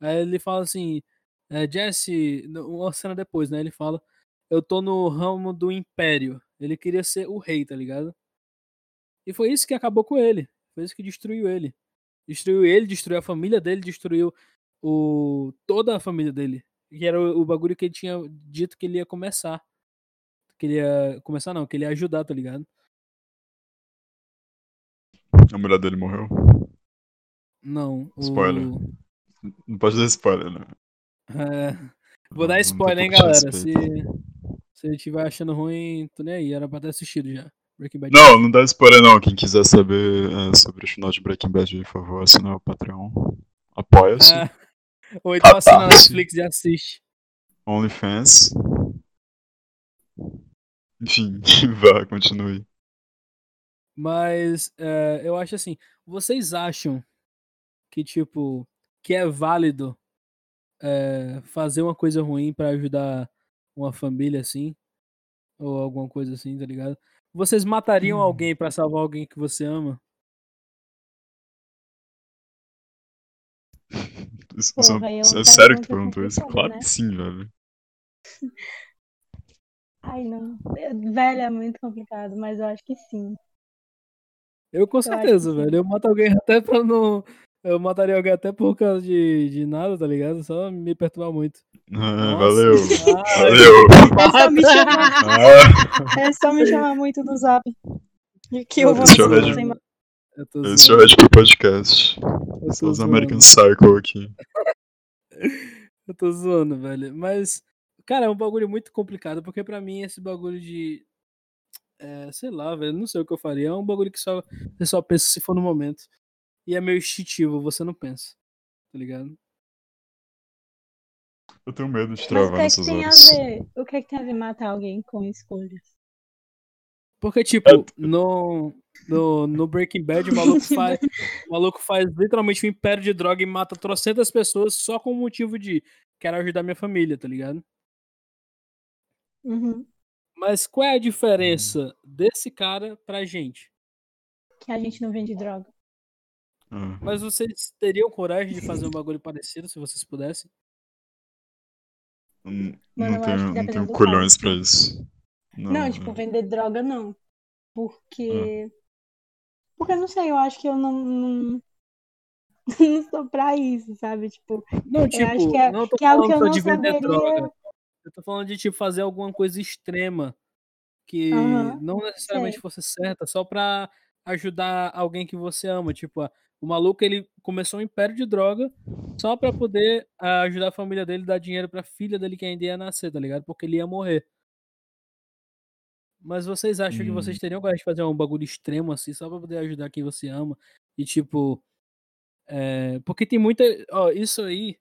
Aí ele fala assim, é, Jesse, uma cena depois, né? Ele fala, eu tô no ramo do império. Ele queria ser o rei, tá ligado? E foi isso que acabou com ele. Foi isso que destruiu ele. Destruiu ele, destruiu a família dele, destruiu o toda a família dele. Que era o, o bagulho que ele tinha dito que ele ia começar. Que ele ia. Começar não, que ele ia ajudar, tá ligado? A mulher dele morreu. Não. o- Spoiler. Não pode dar spoiler, né? É, vou dar spoiler, hein, galera. Se, se estiver achando ruim, tô nem aí. Era pra ter assistido já. Breaking Bad. Não, não dá spoiler não. Quem quiser saber é, sobre o final de Breaking Bad, por favor, assina o Patreon. Apoia-se. Ah, ou então assina na. Netflix e assiste. OnlyFans. Enfim, [laughs] vá, continue. Mas é, eu acho assim, vocês acham que, tipo, que é válido é, fazer uma coisa ruim pra ajudar uma família assim? Ou alguma coisa assim, tá ligado? Vocês matariam Hum. alguém pra salvar alguém que você ama? Isso, [laughs] Pô, isso é- véi, é sério que tu pergunta perguntou isso? Claro né? que sim, velho. [laughs] Ai, não. Velho, é muito complicado, mas eu acho que sim. Eu com que certeza, sim. velho. Eu mato alguém [laughs] até pra não. Eu mataria alguém até por causa de, de nada, tá ligado? Só me perturbar muito. Ah, valeu. ai, Valeu. É só me chamar, Ah, é só me chamar muito no zap. Que eu vou Esse é o Red- sem esse é o Red Podcast. eu São tô os zoando. American Psycho aqui. [laughs] Eu tô zoando, velho. Mas, cara, é um bagulho muito complicado, porque pra mim esse bagulho de. É, sei lá, velho, não sei o que eu faria. É um bagulho que só, você só pensa se for no momento. E é meio instintivo, você não pensa. Tá ligado? Eu tenho medo de Mas o travar que é que tem a horas. ver? O que é que tem a ver matar alguém com escolhas? Porque, tipo, no, no, no Breaking Bad, o maluco, [laughs] faz, o maluco faz literalmente um império de droga e mata trocentas pessoas só com o motivo de quero ajudar minha família, tá ligado? Uhum. Mas qual é a diferença desse cara pra gente? Que a gente não vende droga. Ah. Mas vocês teriam coragem de fazer um bagulho parecido se vocês pudessem? Não, Mano, não acho tenho, não tenho colhões caso. pra isso. Não, Não, tipo, vender droga não. Porque. Ah. Porque eu não sei, eu acho que eu não. Não, [laughs] não sou pra isso, sabe? Tipo, Não, tipo, acho que é- não tô que é algo falando que eu não de vender saberia- droga. Eu tô falando de, tipo, fazer alguma coisa extrema que Aham, não necessariamente sei. fosse certa, só pra ajudar alguém que você ama. Tipo, o maluco, ele começou um império de droga só pra poder ah, ajudar a família dele, dar dinheiro pra filha dele que ainda ia nascer, tá ligado? Porque ele ia morrer. Mas vocês acham que vocês Hum, teriam coragem de fazer um bagulho extremo assim, só pra poder ajudar quem você ama? E tipo, é, porque tem muita. Ó, isso aí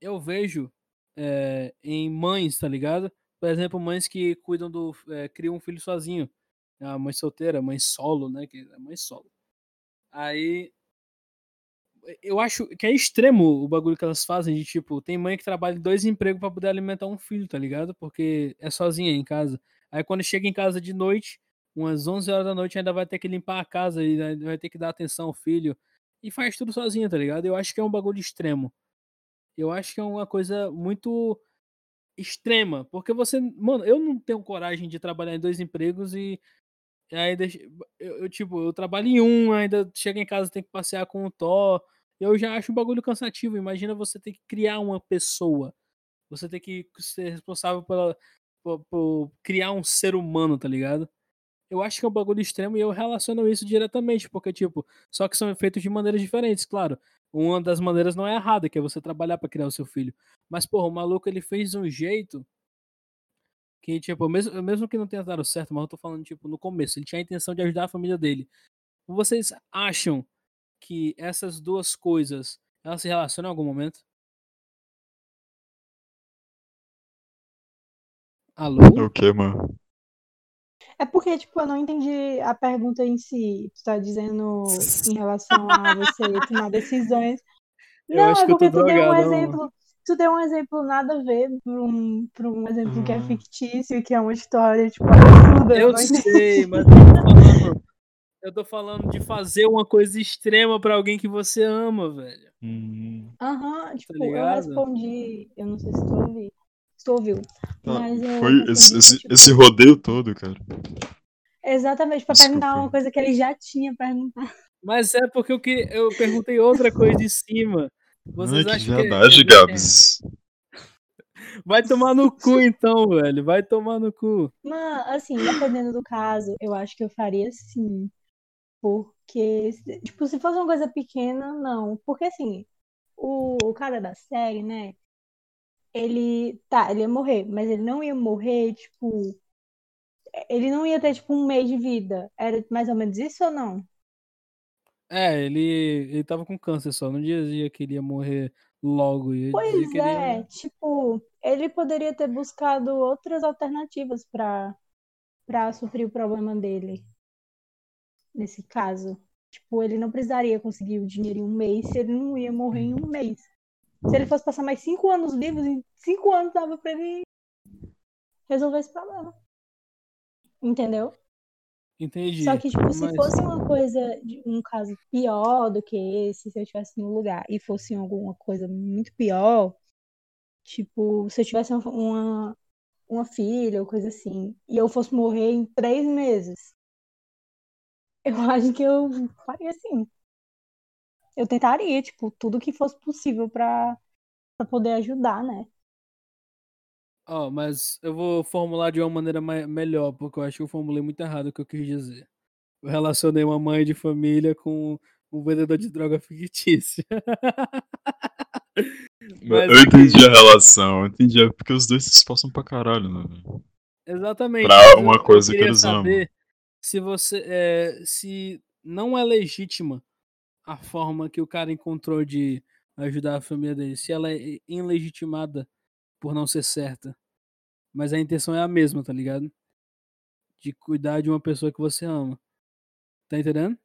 eu vejo é, em mães, tá ligado? Por exemplo, mães que cuidam do. é, criam um filho sozinho. A mãe solteira, mãe solo, né? Que é mãe solo. Aí eu acho que é extremo o bagulho que elas fazem de tipo, tem mãe que trabalha dois empregos pra poder alimentar um filho, tá ligado? Porque é sozinha em casa. Aí quando chega em casa de noite, umas 11 horas da noite, ainda vai ter que limpar a casa e ainda vai ter que dar atenção ao filho. E faz tudo sozinha, tá ligado? Eu acho que é um bagulho extremo. Eu acho que é uma coisa muito extrema. Porque você. Mano, eu não tenho coragem de trabalhar em dois empregos e. aí eu, eu, tipo, eu trabalho em um, ainda chega em casa tem que passear com o Thor. Eu já acho um bagulho cansativo. Imagina você ter que criar uma pessoa. Você ter que ser responsável pela, por, por criar um ser humano, tá ligado? Eu acho que é um bagulho extremo e eu relaciono isso diretamente, porque, tipo, só que são feitos de maneiras diferentes, claro. Uma das maneiras não é errada, que é você trabalhar pra criar o seu filho. Mas, porra, o maluco ele fez um jeito que, tipo, mesmo, mesmo que não tenha dado certo, mas eu tô falando, tipo, no começo, ele tinha a intenção de ajudar a família dele. Vocês acham que essas duas coisas elas se relacionam em algum momento? Alô? é o que, mano? É porque, tipo, eu não entendi a pergunta em si. Tu tá dizendo [laughs] em relação a você tomar decisões. Eu Não, acho é que eu tô porque tu deu um drogado, mano. Tu deu um exemplo nada a ver pra um, pra um exemplo que é Ah. fictício, que é uma história, tipo, absurda. Eu entendi. sei, [laughs] mas eu tô falando, eu tô falando de fazer uma coisa extrema pra alguém que você ama, velho. Hum, Aham, tipo, eu Tá ligado? respondi. Eu não sei se tu ouviu. Se tu ouviu. tá, Mas eu foi respondi esse, esse, tipo, esse rodeio todo, cara. exatamente pra Desculpa perguntar uma coisa que ele já tinha perguntado. Mas é porque eu, que, eu perguntei outra coisa de cima. Ai, Vocês que acham que é, viadagem, é- Gabs. Vai tomar no cu então, velho. Vai tomar no cu. Mas, assim, dependendo do caso, eu acho que eu faria sim. Porque, tipo, se fosse uma coisa pequena, não. Porque, assim, o, o cara da série, né? Ele, tá, ele ia morrer, mas ele não ia morrer, tipo, ele não ia ter, tipo, um mês de vida. Era mais ou menos isso ou não? É, ele, ele tava com câncer só. Não dizia que ele ia morrer logo. Ele Pois ele é, ia... tipo, ele poderia ter buscado outras alternativas pra, pra suprir o problema dele, nesse caso. Tipo, ele não precisaria conseguir o dinheiro em um mês se ele não ia morrer em um mês. Se ele fosse passar mais cinco anos vivos, em cinco anos dava pra ele resolver esse problema. Entendeu? Entendi. Só que, tipo, se Mas- fosse uma coisa, um caso pior do que esse, se eu estivesse no lugar e fosse alguma coisa muito pior, tipo, se eu tivesse uma, uma, filha ou coisa assim, e eu fosse morrer em três meses, eu [laughs] acho que eu faria assim. Eu tentaria, tipo, tudo que fosse possível pra poder ajudar, né? Ó, mas eu vou formular de uma maneira mai- melhor, porque eu acho que eu formulei muito errado o que eu quis dizer. Eu relacionei uma mãe de família com um vendedor de droga fictícia. [laughs] Mas eu entendi a relação, eu entendi. É porque os dois se esforçam pra caralho, né? Exatamente. Pra eu- uma eu coisa que queria eles amam. saber se você é, se não é legítima a forma que o cara encontrou de ajudar a família dele, se ela é ilegitimada por não ser certa, mas a intenção é a mesma, tá ligado? De cuidar de uma pessoa que você ama. Tá entendendo?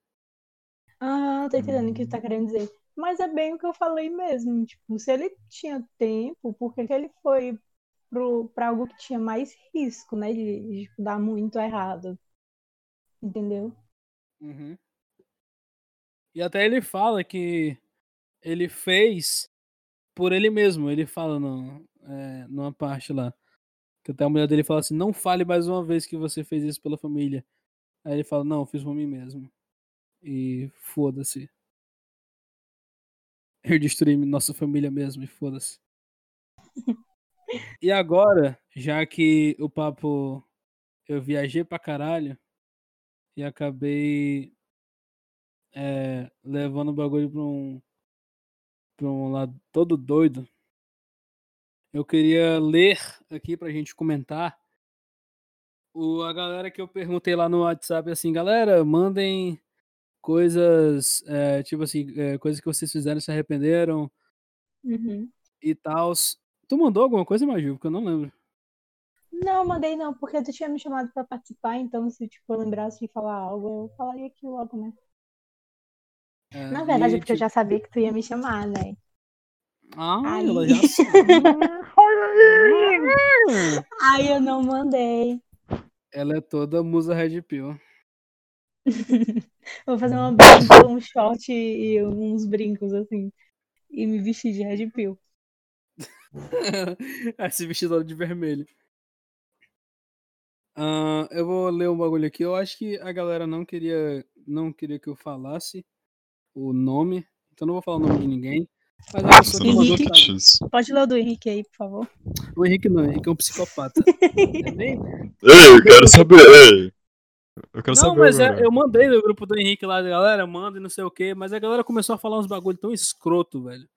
Ah, tô entendendo o que tu tá querendo dizer. Mas é bem o que eu falei mesmo. Tipo, se ele tinha tempo, por que que ele foi pro, pra algo que tinha mais risco, né? De, de dar muito errado. Entendeu? Uhum. E até ele fala que ele fez por ele mesmo. Ele fala no, é, numa parte lá. Que até a mulher dele fala assim: não fale mais uma vez que você fez isso pela família. Aí ele fala: não, fiz por mim mesmo. E foda-se. [laughs] Eu destruí nossa família mesmo e foda-se. E agora, já que o papo eu viajei pra caralho e acabei é, levando o bagulho pra um, pra um lado todo doido, eu queria ler aqui pra gente comentar o, a galera que eu perguntei lá no WhatsApp assim, galera, mandem coisas, é, tipo assim, é, coisas que vocês fizeram e se arrependeram Uhum. e tal. Tu mandou alguma coisa, Maju? Porque eu não lembro. Não, mandei não, porque tu tinha me chamado pra participar, então se tipo, eu lembrasse de falar algo, eu falaria aqui logo, né? É, Na verdade, é e, porque eu tipo, já sabia que tu ia me chamar, né? Ah, Aí- ela já sabe. Aí eu não mandei. ela é toda musa Red Pill. [laughs] Vou fazer uma brinca, um short e uns brincos assim. E me vestir de Red Pill. [laughs] Esse vestido de vermelho. Ah, eu vou ler um bagulho aqui. Eu acho que a galera não queria, não queria que eu falasse o nome. Então não vou falar o nome de ninguém. Mas não Henrique. Isso. Pode ler o do Henrique aí, por favor. O Henrique não, o Henrique é um psicopata. [laughs] É Ei, eu quero saber. Ei. Eu quero Não, saber. mas é- eu mandei no grupo do Henrique lá, galera, manda e não sei o que, mas a galera começou a falar uns bagulho tão escroto, velho.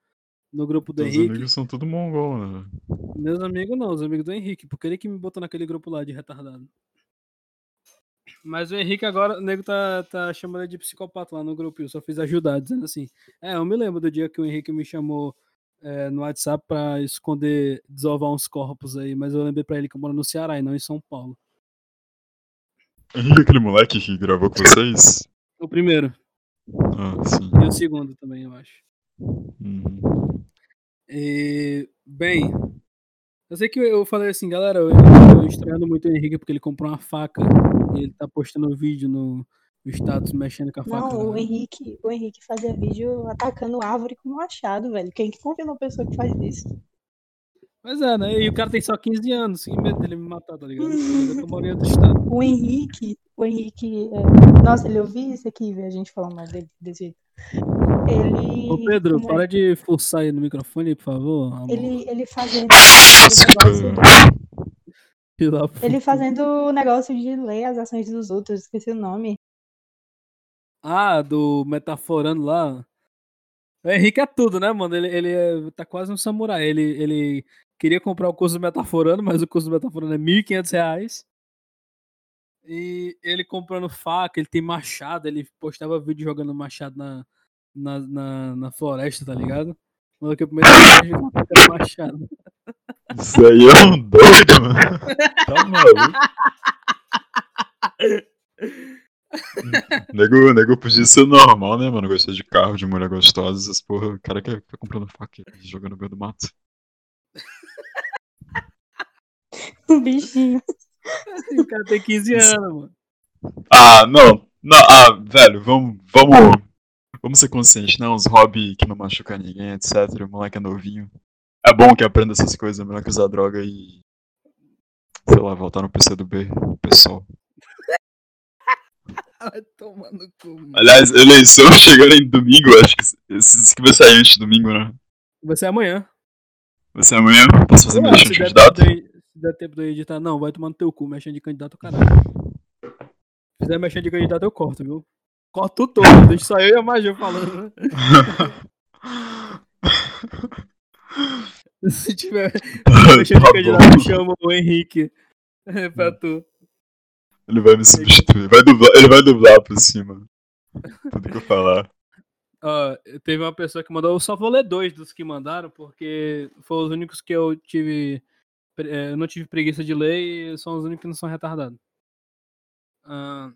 No grupo do Teus Henrique. amigos são tudo mongol, né? Meus amigos não, os amigos do Henrique, porque ele que me botou naquele grupo lá de retardado. Mas o Henrique agora, o nego tá, tá chamando ele de psicopata lá no grupo, eu só fiz ajudar, dizendo assim. É, eu me lembro do dia que o Henrique me chamou é, no WhatsApp pra esconder, desovar uns corpos aí, mas eu lembrei pra ele que eu moro no Ceará e não em São Paulo. Henrique, [laughs] aquele moleque que gravou com vocês? O primeiro, Ah, sim. e o segundo também, eu acho. Uhum. E, bem, eu sei que eu falei assim, galera, eu tô estranhando muito o Henrique porque ele comprou uma faca ele tá postando vídeo no, no status mexendo com a faca. Não, o né? Henrique, o Henrique fazia vídeo atacando árvore com machado, velho. Quem que confia numa pessoa que faz isso? Mas é, né? E o cara tem só 15 anos, que medo dele me matar, tá ligado? [laughs] Eu tô estado. O Henrique, o Henrique, é, nossa, ele ouviu isso aqui, ver a gente falar mal dele desse jeito. Ele, Ô Pedro, como é? para de forçar aí no microfone, por favor. amor. ele, ele Filho da puta. Ele fazendo o negócio de ler as ações dos outros, esqueci o nome. Ah, do Metaforando lá. O Henrique é tudo, né, mano? Ele, ele é- tá quase um samurai. Ele, ele queria comprar o curso do Metaforando, mas o curso do Metaforando é 1.500 reais. E ele comprando faca, ele tem machado, ele postava vídeo jogando machado na, na, na, na floresta, tá ligado? Mano, que o primeiro a de machado. [laughs] Isso aí é um doido, mano. Tá maluco. nego, nego podia ser normal, né, mano? Gostar de carro, de mulher gostosa, essas porra. O cara quer ficar comprando faca e jogando no meio do mato. O bichinho. o cara tem 15 anos, mano. Ah, não. Não, ah, velho, vamos. Vamos. Vamos ser conscientes, né? Uns hobby que não machuca ninguém, etc. O moleque é novinho. É bom que aprenda essas coisas, é melhor que usar droga e. Sei lá, voltar no PC do B, pessoal. [laughs] Vai tomar no cu, mano. Aliás, eleição [laughs] chegando em domingo, acho que esse esse que vai sair antes de domingo, né? Vai ser amanhã. Vai ser amanhã? Posso fazer Ué, minha de candidato? se der tempo de editar, não, vai tomar no teu cu, mexendo de candidato, caralho. Se fizer mexendo de candidato, eu corto, viu? Corto todo, deixa só eu e a Maju falando. [laughs] [laughs] Se tiver [laughs] mexendo de Tá candidato, eu chamo o Henrique [laughs] pra tu. Ele vai me substituir. Vai dublar, ele vai dublar por cima. Tudo que eu falar. Ó, teve uma pessoa que mandou, eu só vou ler dois dos que mandaram, porque foram os únicos que eu tive. eh, Eu não tive preguiça de ler e são os únicos que não são retardados. Ah,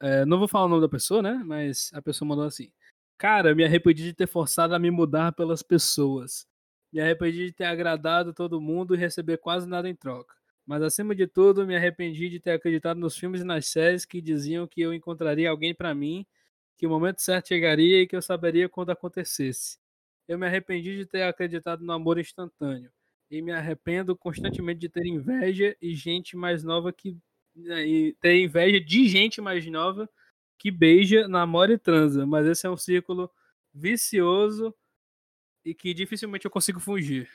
é, não vou falar o nome da pessoa, né? Mas a pessoa mandou assim. Cara, me arrependi de ter forçado a me mudar pelas pessoas. Me arrependi de ter agradado todo mundo e receber quase nada em troca. Mas acima de tudo, me arrependi de ter acreditado nos filmes e nas séries que diziam que eu encontraria alguém pra mim que o momento certo chegaria e que eu saberia quando acontecesse. Eu me arrependi de ter acreditado no amor instantâneo. E me arrependo constantemente de ter inveja e gente mais nova que. né, E ter inveja de gente mais nova que beija, namora e transa. Mas esse é um círculo vicioso e que dificilmente eu consigo fugir.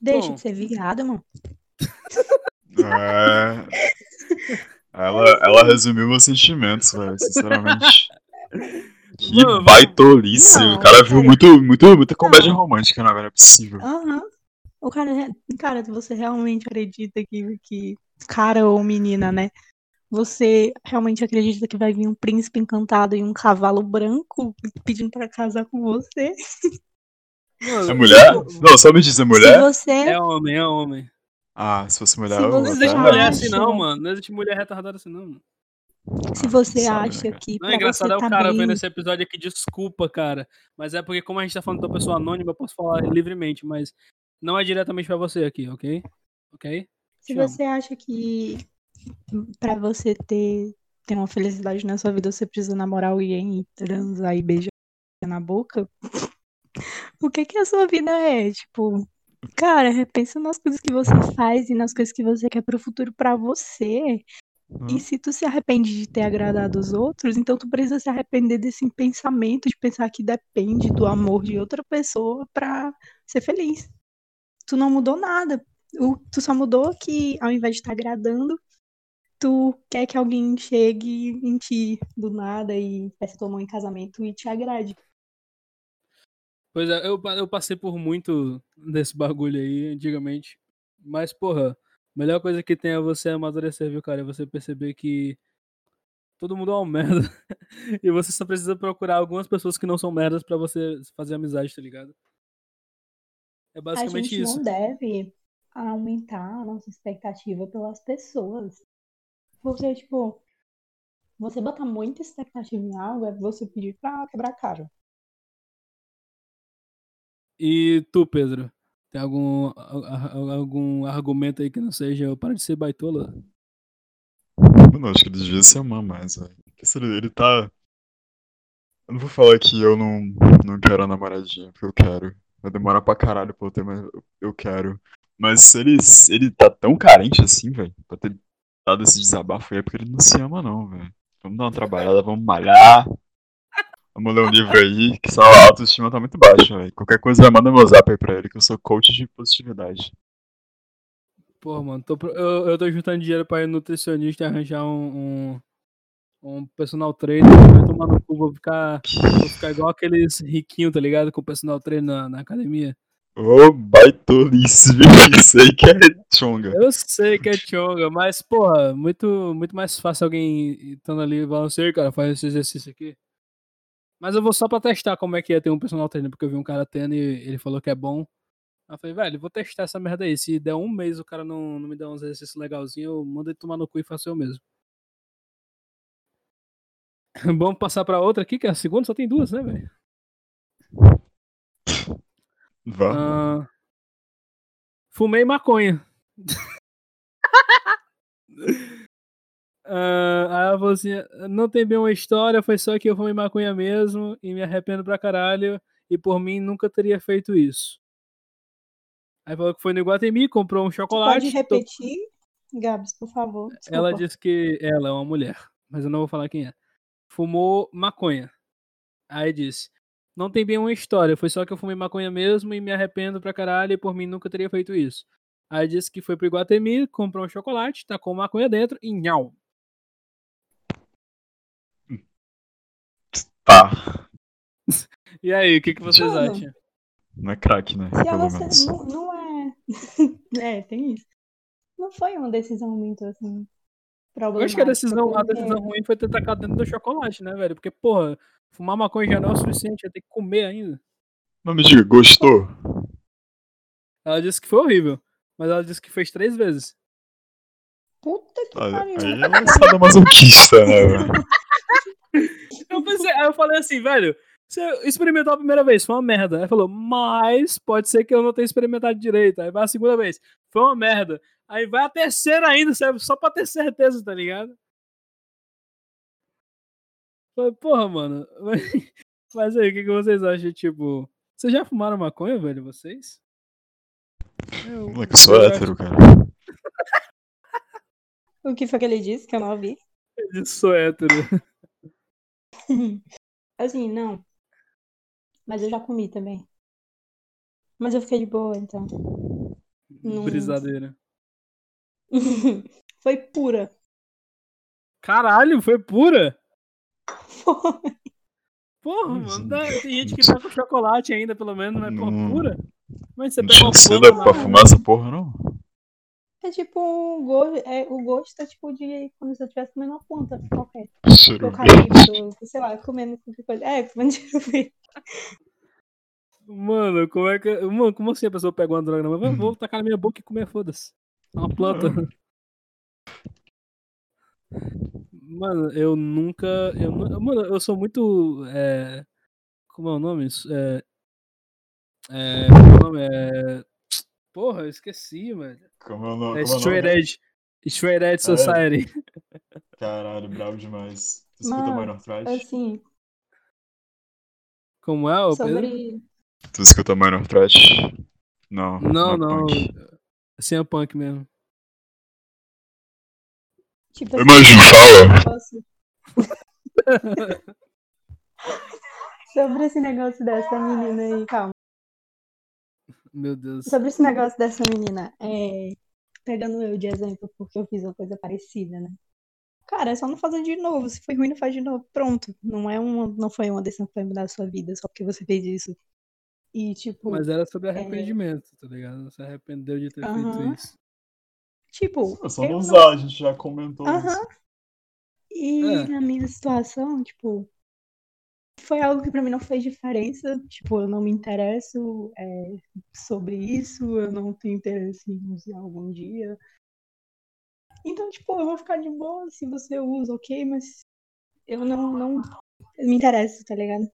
Deixa Bom. de ser viado, mano. É... Ela, ela resumiu meus sentimentos, velho, sinceramente. [laughs] Que Mano, baitolice. Não, O cara viu cara. muito, muito, muita comédia Não. romântica, não. É possível. Aham. O cara, cara, você realmente acredita que, que cara ou menina, né? Você realmente acredita que vai vir um príncipe encantado e um cavalo branco pedindo pra casar com você? É mulher? Não, só me diz, é Se mulher? você É homem, é homem. Ah, se fosse mulher, Se eu Não você até- existe já mulher acha- assim não, mano. Não existe mulher retardada assim não, mano. Se você né, acha cara? que Não, pra engraçado é o tá cara bem, vendo esse episódio aqui, desculpa, cara. Mas é porque como a gente tá falando da pessoa anônima, eu posso falar livremente, mas não é diretamente pra você aqui, ok? Ok? se te amo. você acha que pra você ter, ter uma felicidade na sua vida, você precisa namorar alguém e transar e beijar na boca, [laughs] o que que a sua vida é? Tipo, cara, pensa nas coisas que você faz e nas coisas que você quer pro futuro pra você. Hum. E se tu se arrepende de ter agradado os outros, então tu precisa se arrepender desse pensamento de pensar que depende do amor de outra pessoa pra ser feliz. Tu não mudou nada. O- tu só mudou que ao invés de estar agradando, tu quer que alguém chegue em ti do nada e peça tua mão em casamento e te agrade. Pois é, eu, eu passei por muito desse bagulho aí antigamente. Mas, porra, a melhor coisa que tem é você amadurecer, viu, cara? É você perceber que todo mundo é uma [laughs] merda. e você só precisa procurar algumas pessoas que não são merdas pra você fazer amizade, tá ligado? É A basicamente gente isso. não deve aumentar a nossa expectativa pelas pessoas. Porque, tipo, você botar muita expectativa em algo é você pedir pra quebrar a cara. E tu, Pedro? Tem algum, algum argumento aí que não seja eu para de ser baitola? Mano, acho que ele devia se amar mais, velho. Porque se ele, tá. Eu não vou falar que eu não, não quero a namoradinha, porque eu quero. Vai demorar pra caralho pra eu ter, mas eu- quero. Mas se ele, ele tá tão carente assim, velho, pra ter dado esse desabafo aí, é porque ele não se ama, não, velho. Vamos dar uma trabalhada, vamos malhar. Vamos ler um livro aí, que só a autoestima tá muito baixa, velho. Qualquer coisa, manda meu zap aí pra ele, que eu sou coach de positividade. Pô, mano, tô eu, eu tô juntando dinheiro pra ir nutricionista e arranjar um, um, um personal trainer. Vai tomar no cu, vou ficar, vou ficar igual aqueles riquinhos, tá ligado? Com personal trainer na, na academia. Ô, baitolice, viu? [laughs] Isso aí que é chonga. Eu sei que é chonga, mas, porra, muito, muito mais fácil alguém estando ali assim, "Ei, cara, faz esse exercício aqui. Mas eu vou só pra testar como é que é ter um personal trainer, porque eu vi um cara tendo e ele falou que é bom. Eu falei, velho, vou testar essa merda aí. Se der um mês o cara não, não me der uns exercícios legalzinhos, eu mando ele tomar no cu e faço eu mesmo. [laughs] Vamos passar pra outra aqui, que é a segunda, só tem duas, né, velho? Vá. Ah, fumei maconha. [laughs] Ah, aí ela falou assim: não tem bem uma história, foi só que eu fumei maconha mesmo e me arrependo pra caralho. E por mim nunca teria feito isso. Aí falou que foi no Iguatemi, comprou um Tu chocolate. pode repetir, Gabs, por favor? Ela Desculpa. disse que ela é uma mulher, mas eu não vou falar quem é. Fumou maconha. Aí disse: Não tem bem uma história, foi só que eu fumei maconha mesmo e me arrependo pra caralho e por mim nunca teria feito isso. Aí disse que foi pro Iguatemi, comprou um chocolate, tacou maconha dentro e nhau. Tá. [laughs] E aí, o que, que vocês Mano, acham? Não é craque, né? Se ela não, não é. [laughs] é, tem isso. Não foi uma decisão muito assim. Eu acho que a decisão, a decisão ruim foi ter tacado dentro do chocolate, né, velho? Porque, porra, fumar maconha já não é o suficiente, ia ter que comer ainda. Não me diga, gostou? Ela disse que foi horrível, mas ela disse que fez três vezes. Puta que pariu. aí é sadomasoquista, né, velho? [laughs] Eu pensei, aí eu falei assim, velho, você experimentou a primeira vez, foi uma merda. Aí falou, mas pode ser que eu não tenha experimentado direito. Aí vai a segunda vez, foi uma merda. Aí vai a terceira ainda, serve só pra ter certeza, tá ligado? Falei, porra, mano. Mas, [laughs] mas aí, o que, que vocês acham? Tipo, vocês já fumaram maconha, velho, vocês? Eu, Moleque, eu sou hétero, cara. O que foi que ele disse que eu não ouvi? Eu sou hétero. [laughs] Assim, não. Mas eu já comi também. Mas eu fiquei de boa, então. Não- Brisadeira. [laughs] Foi pura. Caralho, foi pura? Foi. Porra, Hum, mano. dá- Tem gente que tá com chocolate ainda, pelo menos, mas porra, Não. pura? Mas você pega uma cedo porra pra lá. fumar essa porra, não? É tipo um gosto, é, o gosto é tipo de quando você estivesse comendo uma planta qualquer. Eucalipto, sei lá, comendo qualquer coisa. É, comendo cheiro. Mano, como é que. Mano, como assim a pessoa pega uma droga? Mas Uhum. vou tacar na minha boca e comer, foda-se. É uma planta. Mano, eu nunca. Eu, mano, eu sou muito. É, como é o nome? Isso, É, é, como é o nome? É, porra, eu esqueci, velho. Como é o nome? É como é o Straight nome? Edge. Straight Edge É. Society. [laughs] Caralho, bravo demais. Tu escuta Mano, Minor Threat? Assim, Como é, Pedro? sobre. Tu escuta Minor Threat? Não. Não, é não. punk. Assim é punk mesmo. Tipo Eu assim, [laughs] fala. [laughs] Sobre esse negócio dessa menina aí, calma. Meu Deus. Sobre esse negócio dessa menina, é, pegando eu de exemplo, porque eu fiz uma coisa parecida, né? Cara, é só não fazer de novo. Se foi ruim, não faz de novo. Pronto. Não é uma, não foi uma decisão que vai mudar a sua vida só porque você fez isso. E, tipo, Mas era sobre arrependimento, tá ligado? Você arrependeu de ter feito Aham. isso. Tipo, É só não não- usar, a gente já comentou Aham. isso. E É. na minha situação, tipo, foi algo que pra mim não fez diferença. Tipo, eu não me interesso é, sobre isso, eu não tenho interesse em usar algum dia. Então, tipo, eu vou ficar de boa se você usa, ok, mas eu não, não me interesso, tá ligado?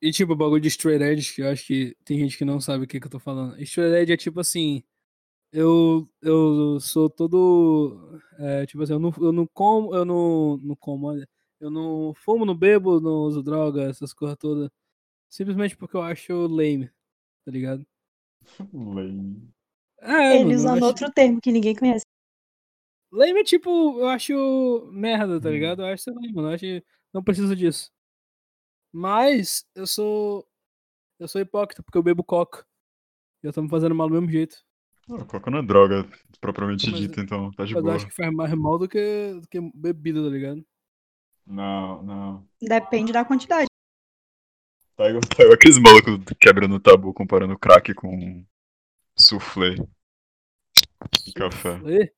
E tipo, o bagulho de straight edge, que eu acho que tem gente que não sabe o que, que eu tô falando. Straight edge é tipo assim, eu, eu sou todo, é, tipo assim, eu não, eu não como, eu não, não como, olha, eu não fumo, não bebo, não uso droga, essas coisas todas, simplesmente porque eu acho lame, tá ligado? [laughs] Lame. É, Ele usando acho- outro termo que ninguém conhece. Lame é tipo, eu acho merda, tá Hum. ligado? Eu acho, sei lá, mano, eu acho que não preciso disso. Mas eu sou. Eu sou hipócrita porque eu bebo coca. E eu tô me fazendo mal do mesmo jeito. Coca não é droga propriamente Mas- dita, então tá de Mas eu boa. acho que faz mais mal do que, do que bebida, tá ligado? Não, não. Depende da quantidade. Tá igual, tá igual aqueles malucos quebrando o tabu comparando crack com soufflé de café. E,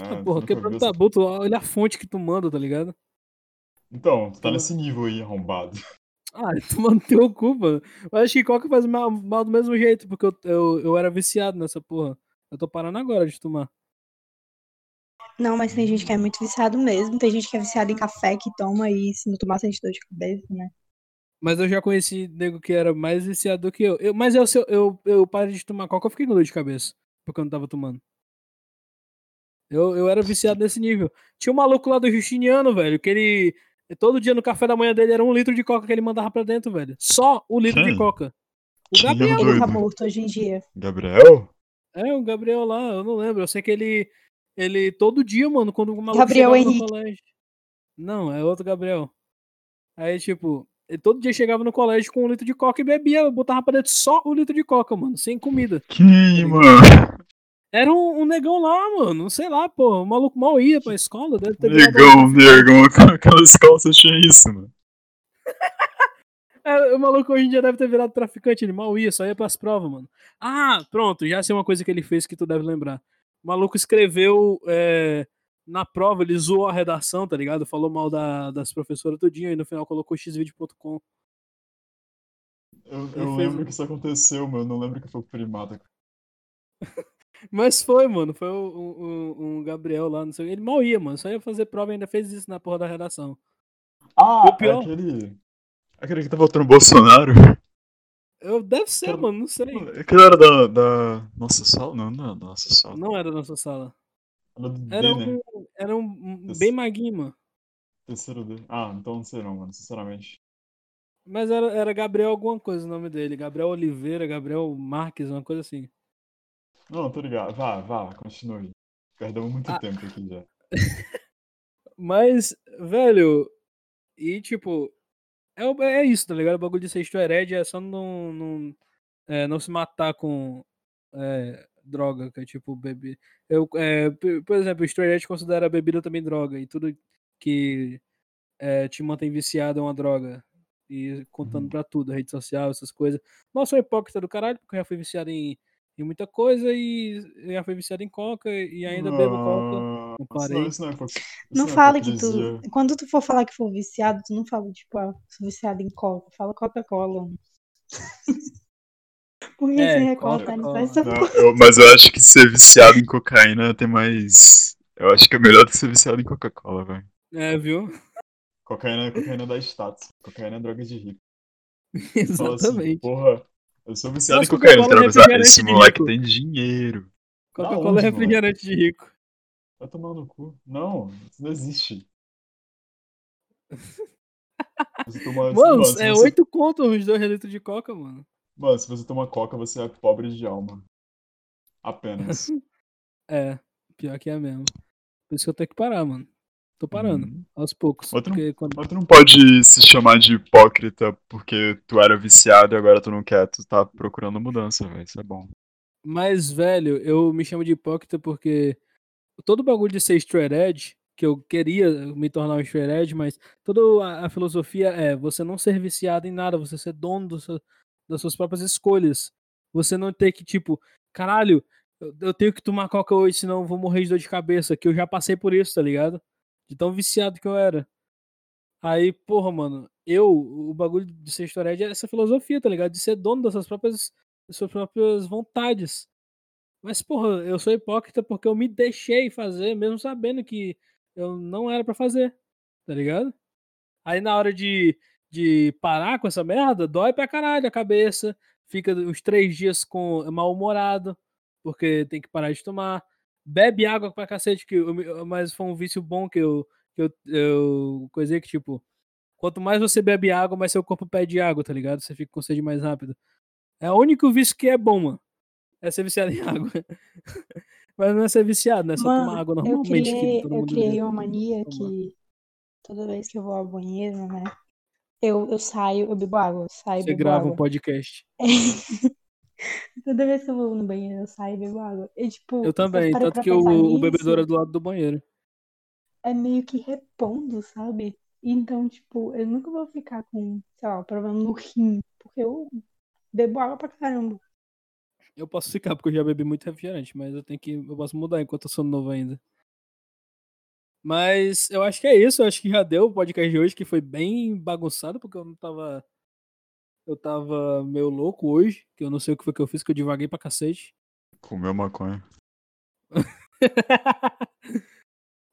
Ah, ah, porra, quebrando essa- tabu, tu olha a fonte que tu manda, tá ligado? Então, tu tá nesse nível aí, arrombado. Ah, [laughs] manda teu cu, mano. Eu acho que coca faz mal, mal do mesmo jeito, porque eu, eu, eu era viciado nessa porra. Eu tô parando agora de tomar. Não, mas tem gente que é muito viciado mesmo. Tem gente que é viciado em café que toma e se não tomar sente dor de cabeça, né? Mas eu já conheci nego que era mais viciado do que eu. Eu- mas eu, eu, eu, eu parei de tomar coca, eu fiquei com dor de cabeça. Porque eu não tava tomando. Eu, eu era viciado nesse nível. Tinha um maluco lá do Justiniano, velho, que ele. Todo dia no café da manhã dele era um litro de coca que ele mandava pra dentro, velho. Só o litro de Quem? coca. O Gabriel. Tá morto hoje em dia. Gabriel? É, o Gabriel lá, eu não lembro. Eu sei que ele. Ele todo dia, mano, quando o maluco Gabriel chegava no Henrique. colégio. Não, é outro Gabriel. Aí, tipo, ele todo dia chegava no colégio com um litro de coca e bebia, botava pra dentro só o litro de coca, mano, sem comida. Quem, ligado? mano? Era um, um negão lá, mano, não sei lá, pô. O maluco mal ia pra escola, deve ter Negão, negão, [laughs] aquelas calças tinha isso, mano. [laughs] É, o maluco hoje em dia deve ter virado traficante, ele mal ia, só ia pras provas, mano. Ah, pronto, já sei uma coisa que ele fez que tu deve lembrar. O maluco escreveu é, na prova, ele zoou a redação, tá ligado? Falou mal da, das professoras tudinho e no final colocou xvideo.com. Eu, eu lembro que isso aconteceu, mano. Não lembro que foi o primata. [laughs] Mas foi, mano, foi um, um- um Gabriel lá, não sei o. Ele mal ia, mano, só ia fazer prova e ainda fez isso na porra da redação. Ah, O pior- aquele. Aquele que tá votando Bolsonaro. Eu, deve ser, Cara, mano, não sei. Aquele era da, da nossa sala? Não, não é da nossa sala. Não era da nossa sala. Era Era né? um, era um, Esse- bem maguinho, mano. Terceiro D. Ah, então não sei não, mano, sinceramente. Mas era, era Gabriel alguma coisa o nome dele. Gabriel Oliveira, Gabriel Marques, uma coisa assim. Não, tô ligado. Vá, vá, continue. Perdemos muito Ah. tempo aqui já. [laughs] Mas, velho, e tipo, é, é isso, tá ligado? O bagulho de ser egg é só não, não, é, não se matar com é, droga, que é tipo bebida. Eu, é, por exemplo, edge considera a bebida também droga, e tudo que é, te mantém viciado é uma droga. E contando Uhum. pra tudo, rede social, essas coisas. Mas eu sou hipócrita do caralho, porque eu já fui viciado em, em muita coisa e já fui viciado em coca e ainda bebo coca. Não, Não parei. não, isso não é isso Não é fale que tu. Quando tu for falar que for viciado, tu não fala, tipo, ah, sou viciado em Coca. Fala Coca-Cola. [laughs] Porque É, sem recortar Coca-Cola. essa Não, eu- mas eu acho que ser viciado em cocaína tem mais. Eu acho que é melhor do que ser viciado em Coca-Cola, velho. É, viu? Cocaína, cocaína dá status. Cocaína é droga de rico. [laughs] Fala assim, Exatamente. porra, eu sou viciado em cocaína. Coca-Cola é refrigerante esse moleque rico. tem dinheiro. Coca-Cola onde, é refrigerante de rico. Vai tomar no cu. Não, isso não existe. [laughs] Mano, mano, é você- 8 contos os 2 litros de coca, mano. mano, se você toma coca, você é pobre de alma. Apenas. [laughs] É, pior que é mesmo. Por isso que eu tenho que parar, mano. Tô parando, Uhum. aos poucos. Outro- Porque quando... Mas tu não pode se chamar de hipócrita porque tu era viciado e agora tu não quer, tu tá procurando mudança, velho. Isso é bom. Mas, velho, eu me chamo de hipócrita porque todo o bagulho de ser straight edge, que eu queria me tornar um straight edge, mas toda a, a filosofia é você não ser viciado em nada, você ser dono do seu- das suas próprias escolhas. Você não ter que, tipo, caralho, eu, eu tenho que tomar coca hoje, senão eu vou morrer de dor de cabeça, que eu já passei por isso, tá ligado? De tão viciado que eu era. Aí, porra, mano, eu, o bagulho de ser edge é essa filosofia, tá ligado? De ser dono das suas próprias, das suas próprias vontades. Mas, porra, eu sou hipócrita porque eu me deixei fazer, mesmo sabendo que eu não era pra fazer, tá ligado? Aí na hora de, de parar com essa merda, dói pra caralho a cabeça, fica uns três dias com mal-humorado, porque tem que parar de tomar. Bebe água pra cacete, que eu mas foi um vício bom que eu, que eu, eu coisei que, tipo, quanto mais você bebe água, mais seu corpo pede água, tá ligado? Você fica com sede mais rápido. É o único vício que é bom, mano. É ser viciado em [laughs] água. Mas não é ser viciado, né? É só tomar Mano, água eu normalmente. que criei, eu criei uma mania tomar. que toda vez que eu vou ao banheiro, né? Eu, eu saio, eu bebo água, eu saio Você grava um água. podcast. [laughs] Toda vez que eu vou no banheiro, eu saio e bebo água. E, tipo, Eu também, tanto que o, pensar o bebedouro é do lado do banheiro. é meio que repondo, sabe? Então, tipo, eu nunca vou ficar com, sei lá, problema no rim, porque eu bebo água pra caramba. Eu posso ficar, porque eu já bebi muito refrigerante, mas eu tenho que. Eu posso mudar enquanto eu sou novo ainda. Mas eu acho que é isso, eu acho que já deu o podcast de hoje, que foi bem bagunçado, porque eu não tava. Eu tava meio louco hoje, que eu não sei o que foi que eu fiz, que eu divaguei pra cacete. Comeu maconha. [laughs]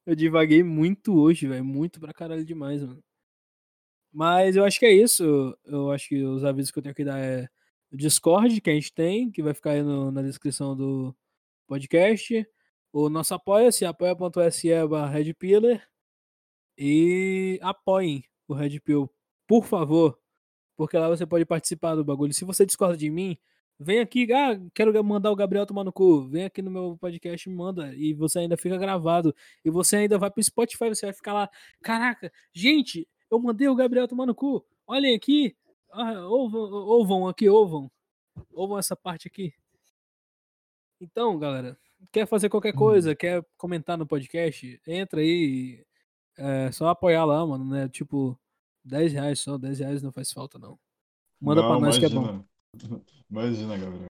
eu divaguei muito hoje, velho. Muito pra caralho demais, mano. Mas eu acho que é isso. Eu acho que os avisos que eu tenho que dar é o Discord que a gente tem, que vai ficar aí no- na descrição do podcast. O nosso apoia-se, apoia.se barra Red Pillar. E apoiem o Red Pill, por favor. Porque lá você pode participar do bagulho. Se você discorda de mim, vem aqui, ah, quero mandar o Gabriel tomar no cu. Vem aqui no meu podcast e manda. E você ainda fica gravado. E você ainda vai pro Spotify, você vai ficar lá. Caraca, gente, eu mandei o Gabriel tomar no cu. Olhem aqui. Ah, ouvam, ouvam aqui, ouvam. Ouvam essa parte aqui. Então, galera, quer fazer qualquer coisa, quer comentar no podcast, entra aí. É só apoiar lá, mano, né? Tipo, 10 reais só, 10 reais não faz falta, não. Manda pra Não, nós que é bom. imagina. [laughs] Imagina, Gabriel.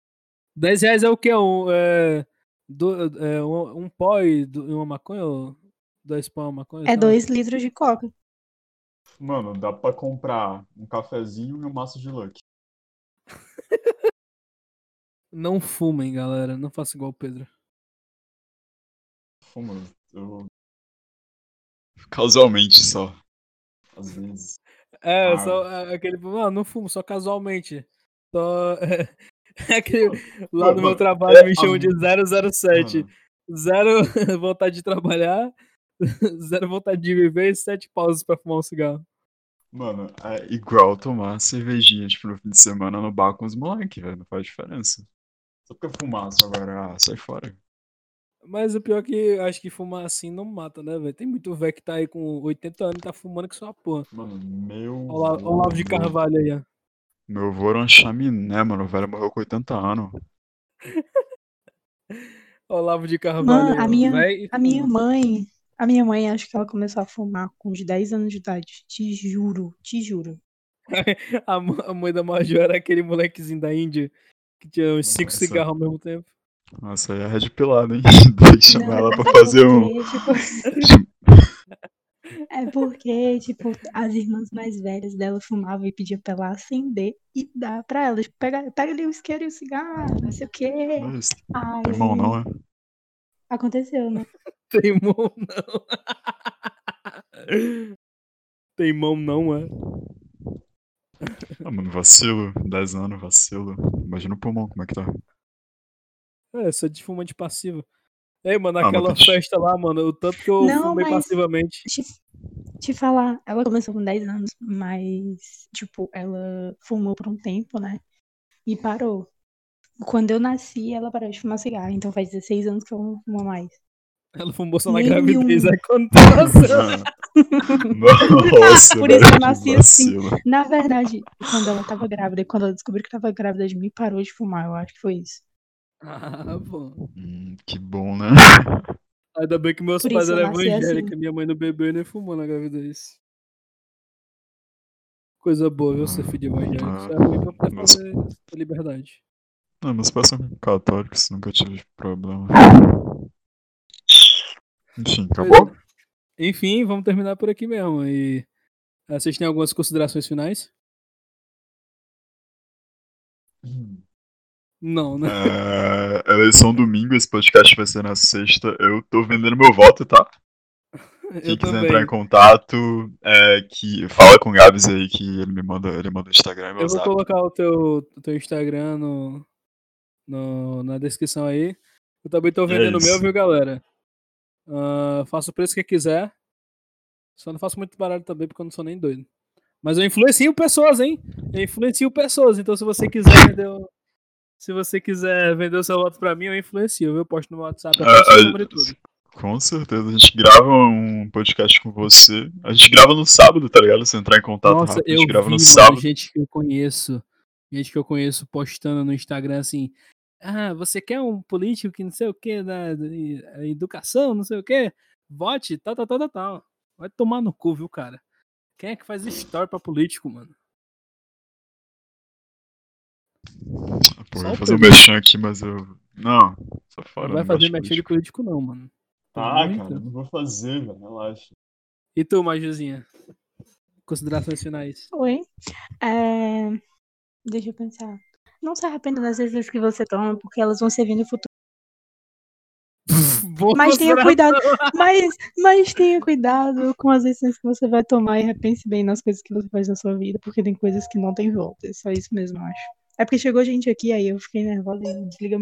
10 reais é o quê? Um, é, do- é, um, um pó e do- uma maconha? Ou dois pó e uma maconha? É sei lá. dois litros de coca. Mano, dá pra comprar um cafezinho e um maço de luck. [laughs] Não fumem, galera. Não faça igual o Pedro. Fumo, eu... Casualmente só. Às vezes. É, Ah. só aquele. Não, não fumo, só casualmente. Só. É, [laughs] aquele, lá Mano, no meu mano, trabalho é me chamam de a- 007. Mano, Zero [laughs] vontade de trabalhar, [laughs] zero vontade de viver e sete pausas pra fumar um cigarro. mano, é igual tomar cervejinha, tipo, no fim de semana no bar com os moleques, velho. Não faz diferença. Só porque eu fumaço agora, ah, sai fora. Mas o pior é que eu acho que fumar assim não mata, né, velho? Tem muito velho que tá aí com 80 anos e tá fumando que só a porra. Mano, meu. Olavo, Olavo de vô- Carvalho aí, ó. Meu avô era um chaminé, mano. O velho morreu com 80 anos. [laughs] Olavo de Carvalho. Mano, a minha- véi e A minha mãe, a minha mãe, acho que ela começou a fumar com uns 10 anos de idade. Te juro, te juro. [laughs] A, mã- a mãe da Major era aquele molequezinho da Índia que tinha uns cinco Nossa. cigarros ao mesmo tempo. Nossa, aí é red pilada, hein? [laughs] Que chamar ela pra fazer um. Porque, tipo, [laughs] é porque, tipo, as irmãs mais velhas dela fumavam e pediam pra ela acender e dar pra ela. Tipo, pega, pega ali o isqueiro e o cigarro, não sei o quê. Mas Aí, Tem mão, não, é? Aconteceu, né? [laughs] Tem mão não. Tem mão não, é? Ah, mano, vacilo. 10 anos, vacilo. Imagina o pulmão, como é que tá? É, sou de fumante passivo. Ei, mano, Ah, mas aquela tá- festa lá, mano, o tanto que eu Não, fumei mas- passivamente. Te, te falar, ela começou com 10 anos, mas, tipo, ela fumou por um tempo, né? E parou. Quando eu nasci, ela parou de fumar cigarro, então faz 16 anos que ela não fuma mais. Ela fumou só na Nenhum. gravidez, aí quando [laughs] nasceu. [laughs] Nossa, Por isso eu nasci assim. Na verdade, quando ela tava grávida, quando ela descobriu que tava grávida de mim, parou de fumar, eu acho que foi isso. [laughs] Ah, pô. Hum, que bom, né? Ainda bem que meus Por pais eram evangélicos, assim. minha mãe não bebeu e nem fumou na gravidez. Coisa boa, viu, ser filho de evangélico. Isso é ruim pra poder fazer liberdade. Não, meus pais são católicos, nunca tive problema. Enfim, acabou? Enfim, vamos terminar por aqui mesmo. E eh, vocês têm algumas considerações finais? Não, né? É, eleição domingo, esse podcast vai ser na sexta. Eu tô vendendo meu voto, tá? [laughs] Quem eu quiser também. entrar em contato, é, que fala com o Gabs aí que ele me manda, ele manda o Instagram Eu vou zap. colocar o teu, o teu Instagram no, no- na descrição aí. Eu também tô vendendo o meu, viu, galera? Ah, faço o preço que quiser. Só não faço muito barato também, porque eu não sou nem doido. Mas eu influencio pessoas, hein? Eu influencio pessoas. Então, se você quiser vender. Se você quiser vender o seu voto pra mim, eu influencio. Eu posto no WhatsApp, eu Ah, posto ah, o número e tudo. Com certeza, a gente grava um podcast com você. A gente grava no sábado, tá ligado? Se entrar em contato Nossa, rápido, a eu gente grava vi, no mano, sábado. gente que eu conheço, gente que eu conheço postando no Instagram assim, ah, você quer um político que não sei o que, da, da educação, não sei o que, vote, tal, tal, tal, tal, tal. Vai tomar no cu, viu, cara? Quem é que faz story pra político, mano? Pô, eu o vou fazer um Pedro. merchan aqui, mas eu. Não, só fora. Não vai fazer mexer de político não, mano. Pelo Ah, cara, não vou fazer, velho, relaxa. E tu, Majuzinha? Considerações finais. Oi. É, Deixa eu pensar. Não se arrependa das decisões que você toma, porque elas vão servir no futuro. [laughs] Boa Mas tenha cuidado. Mas, mas tenha cuidado com as decisões que você vai tomar e repense bem nas coisas que você faz na sua vida, porque tem coisas que não tem volta. É só isso mesmo, eu acho. É porque chegou gente aqui, aí eu fiquei nervosa e desliga o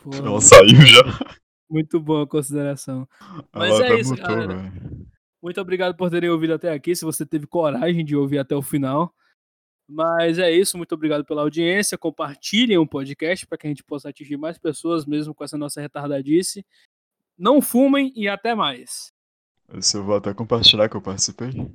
microfone. Ela saiu já. muito boa a consideração. Mas Ela é isso, mutou, galera. velho. Muito obrigado por terem ouvido até aqui, se você teve coragem de ouvir até o final. Mas é isso, muito obrigado pela audiência. Compartilhem o podcast para que a gente possa atingir mais pessoas, mesmo com essa nossa retardadice. Não fumem e até mais. Esse eu vou até compartilhar que eu participei.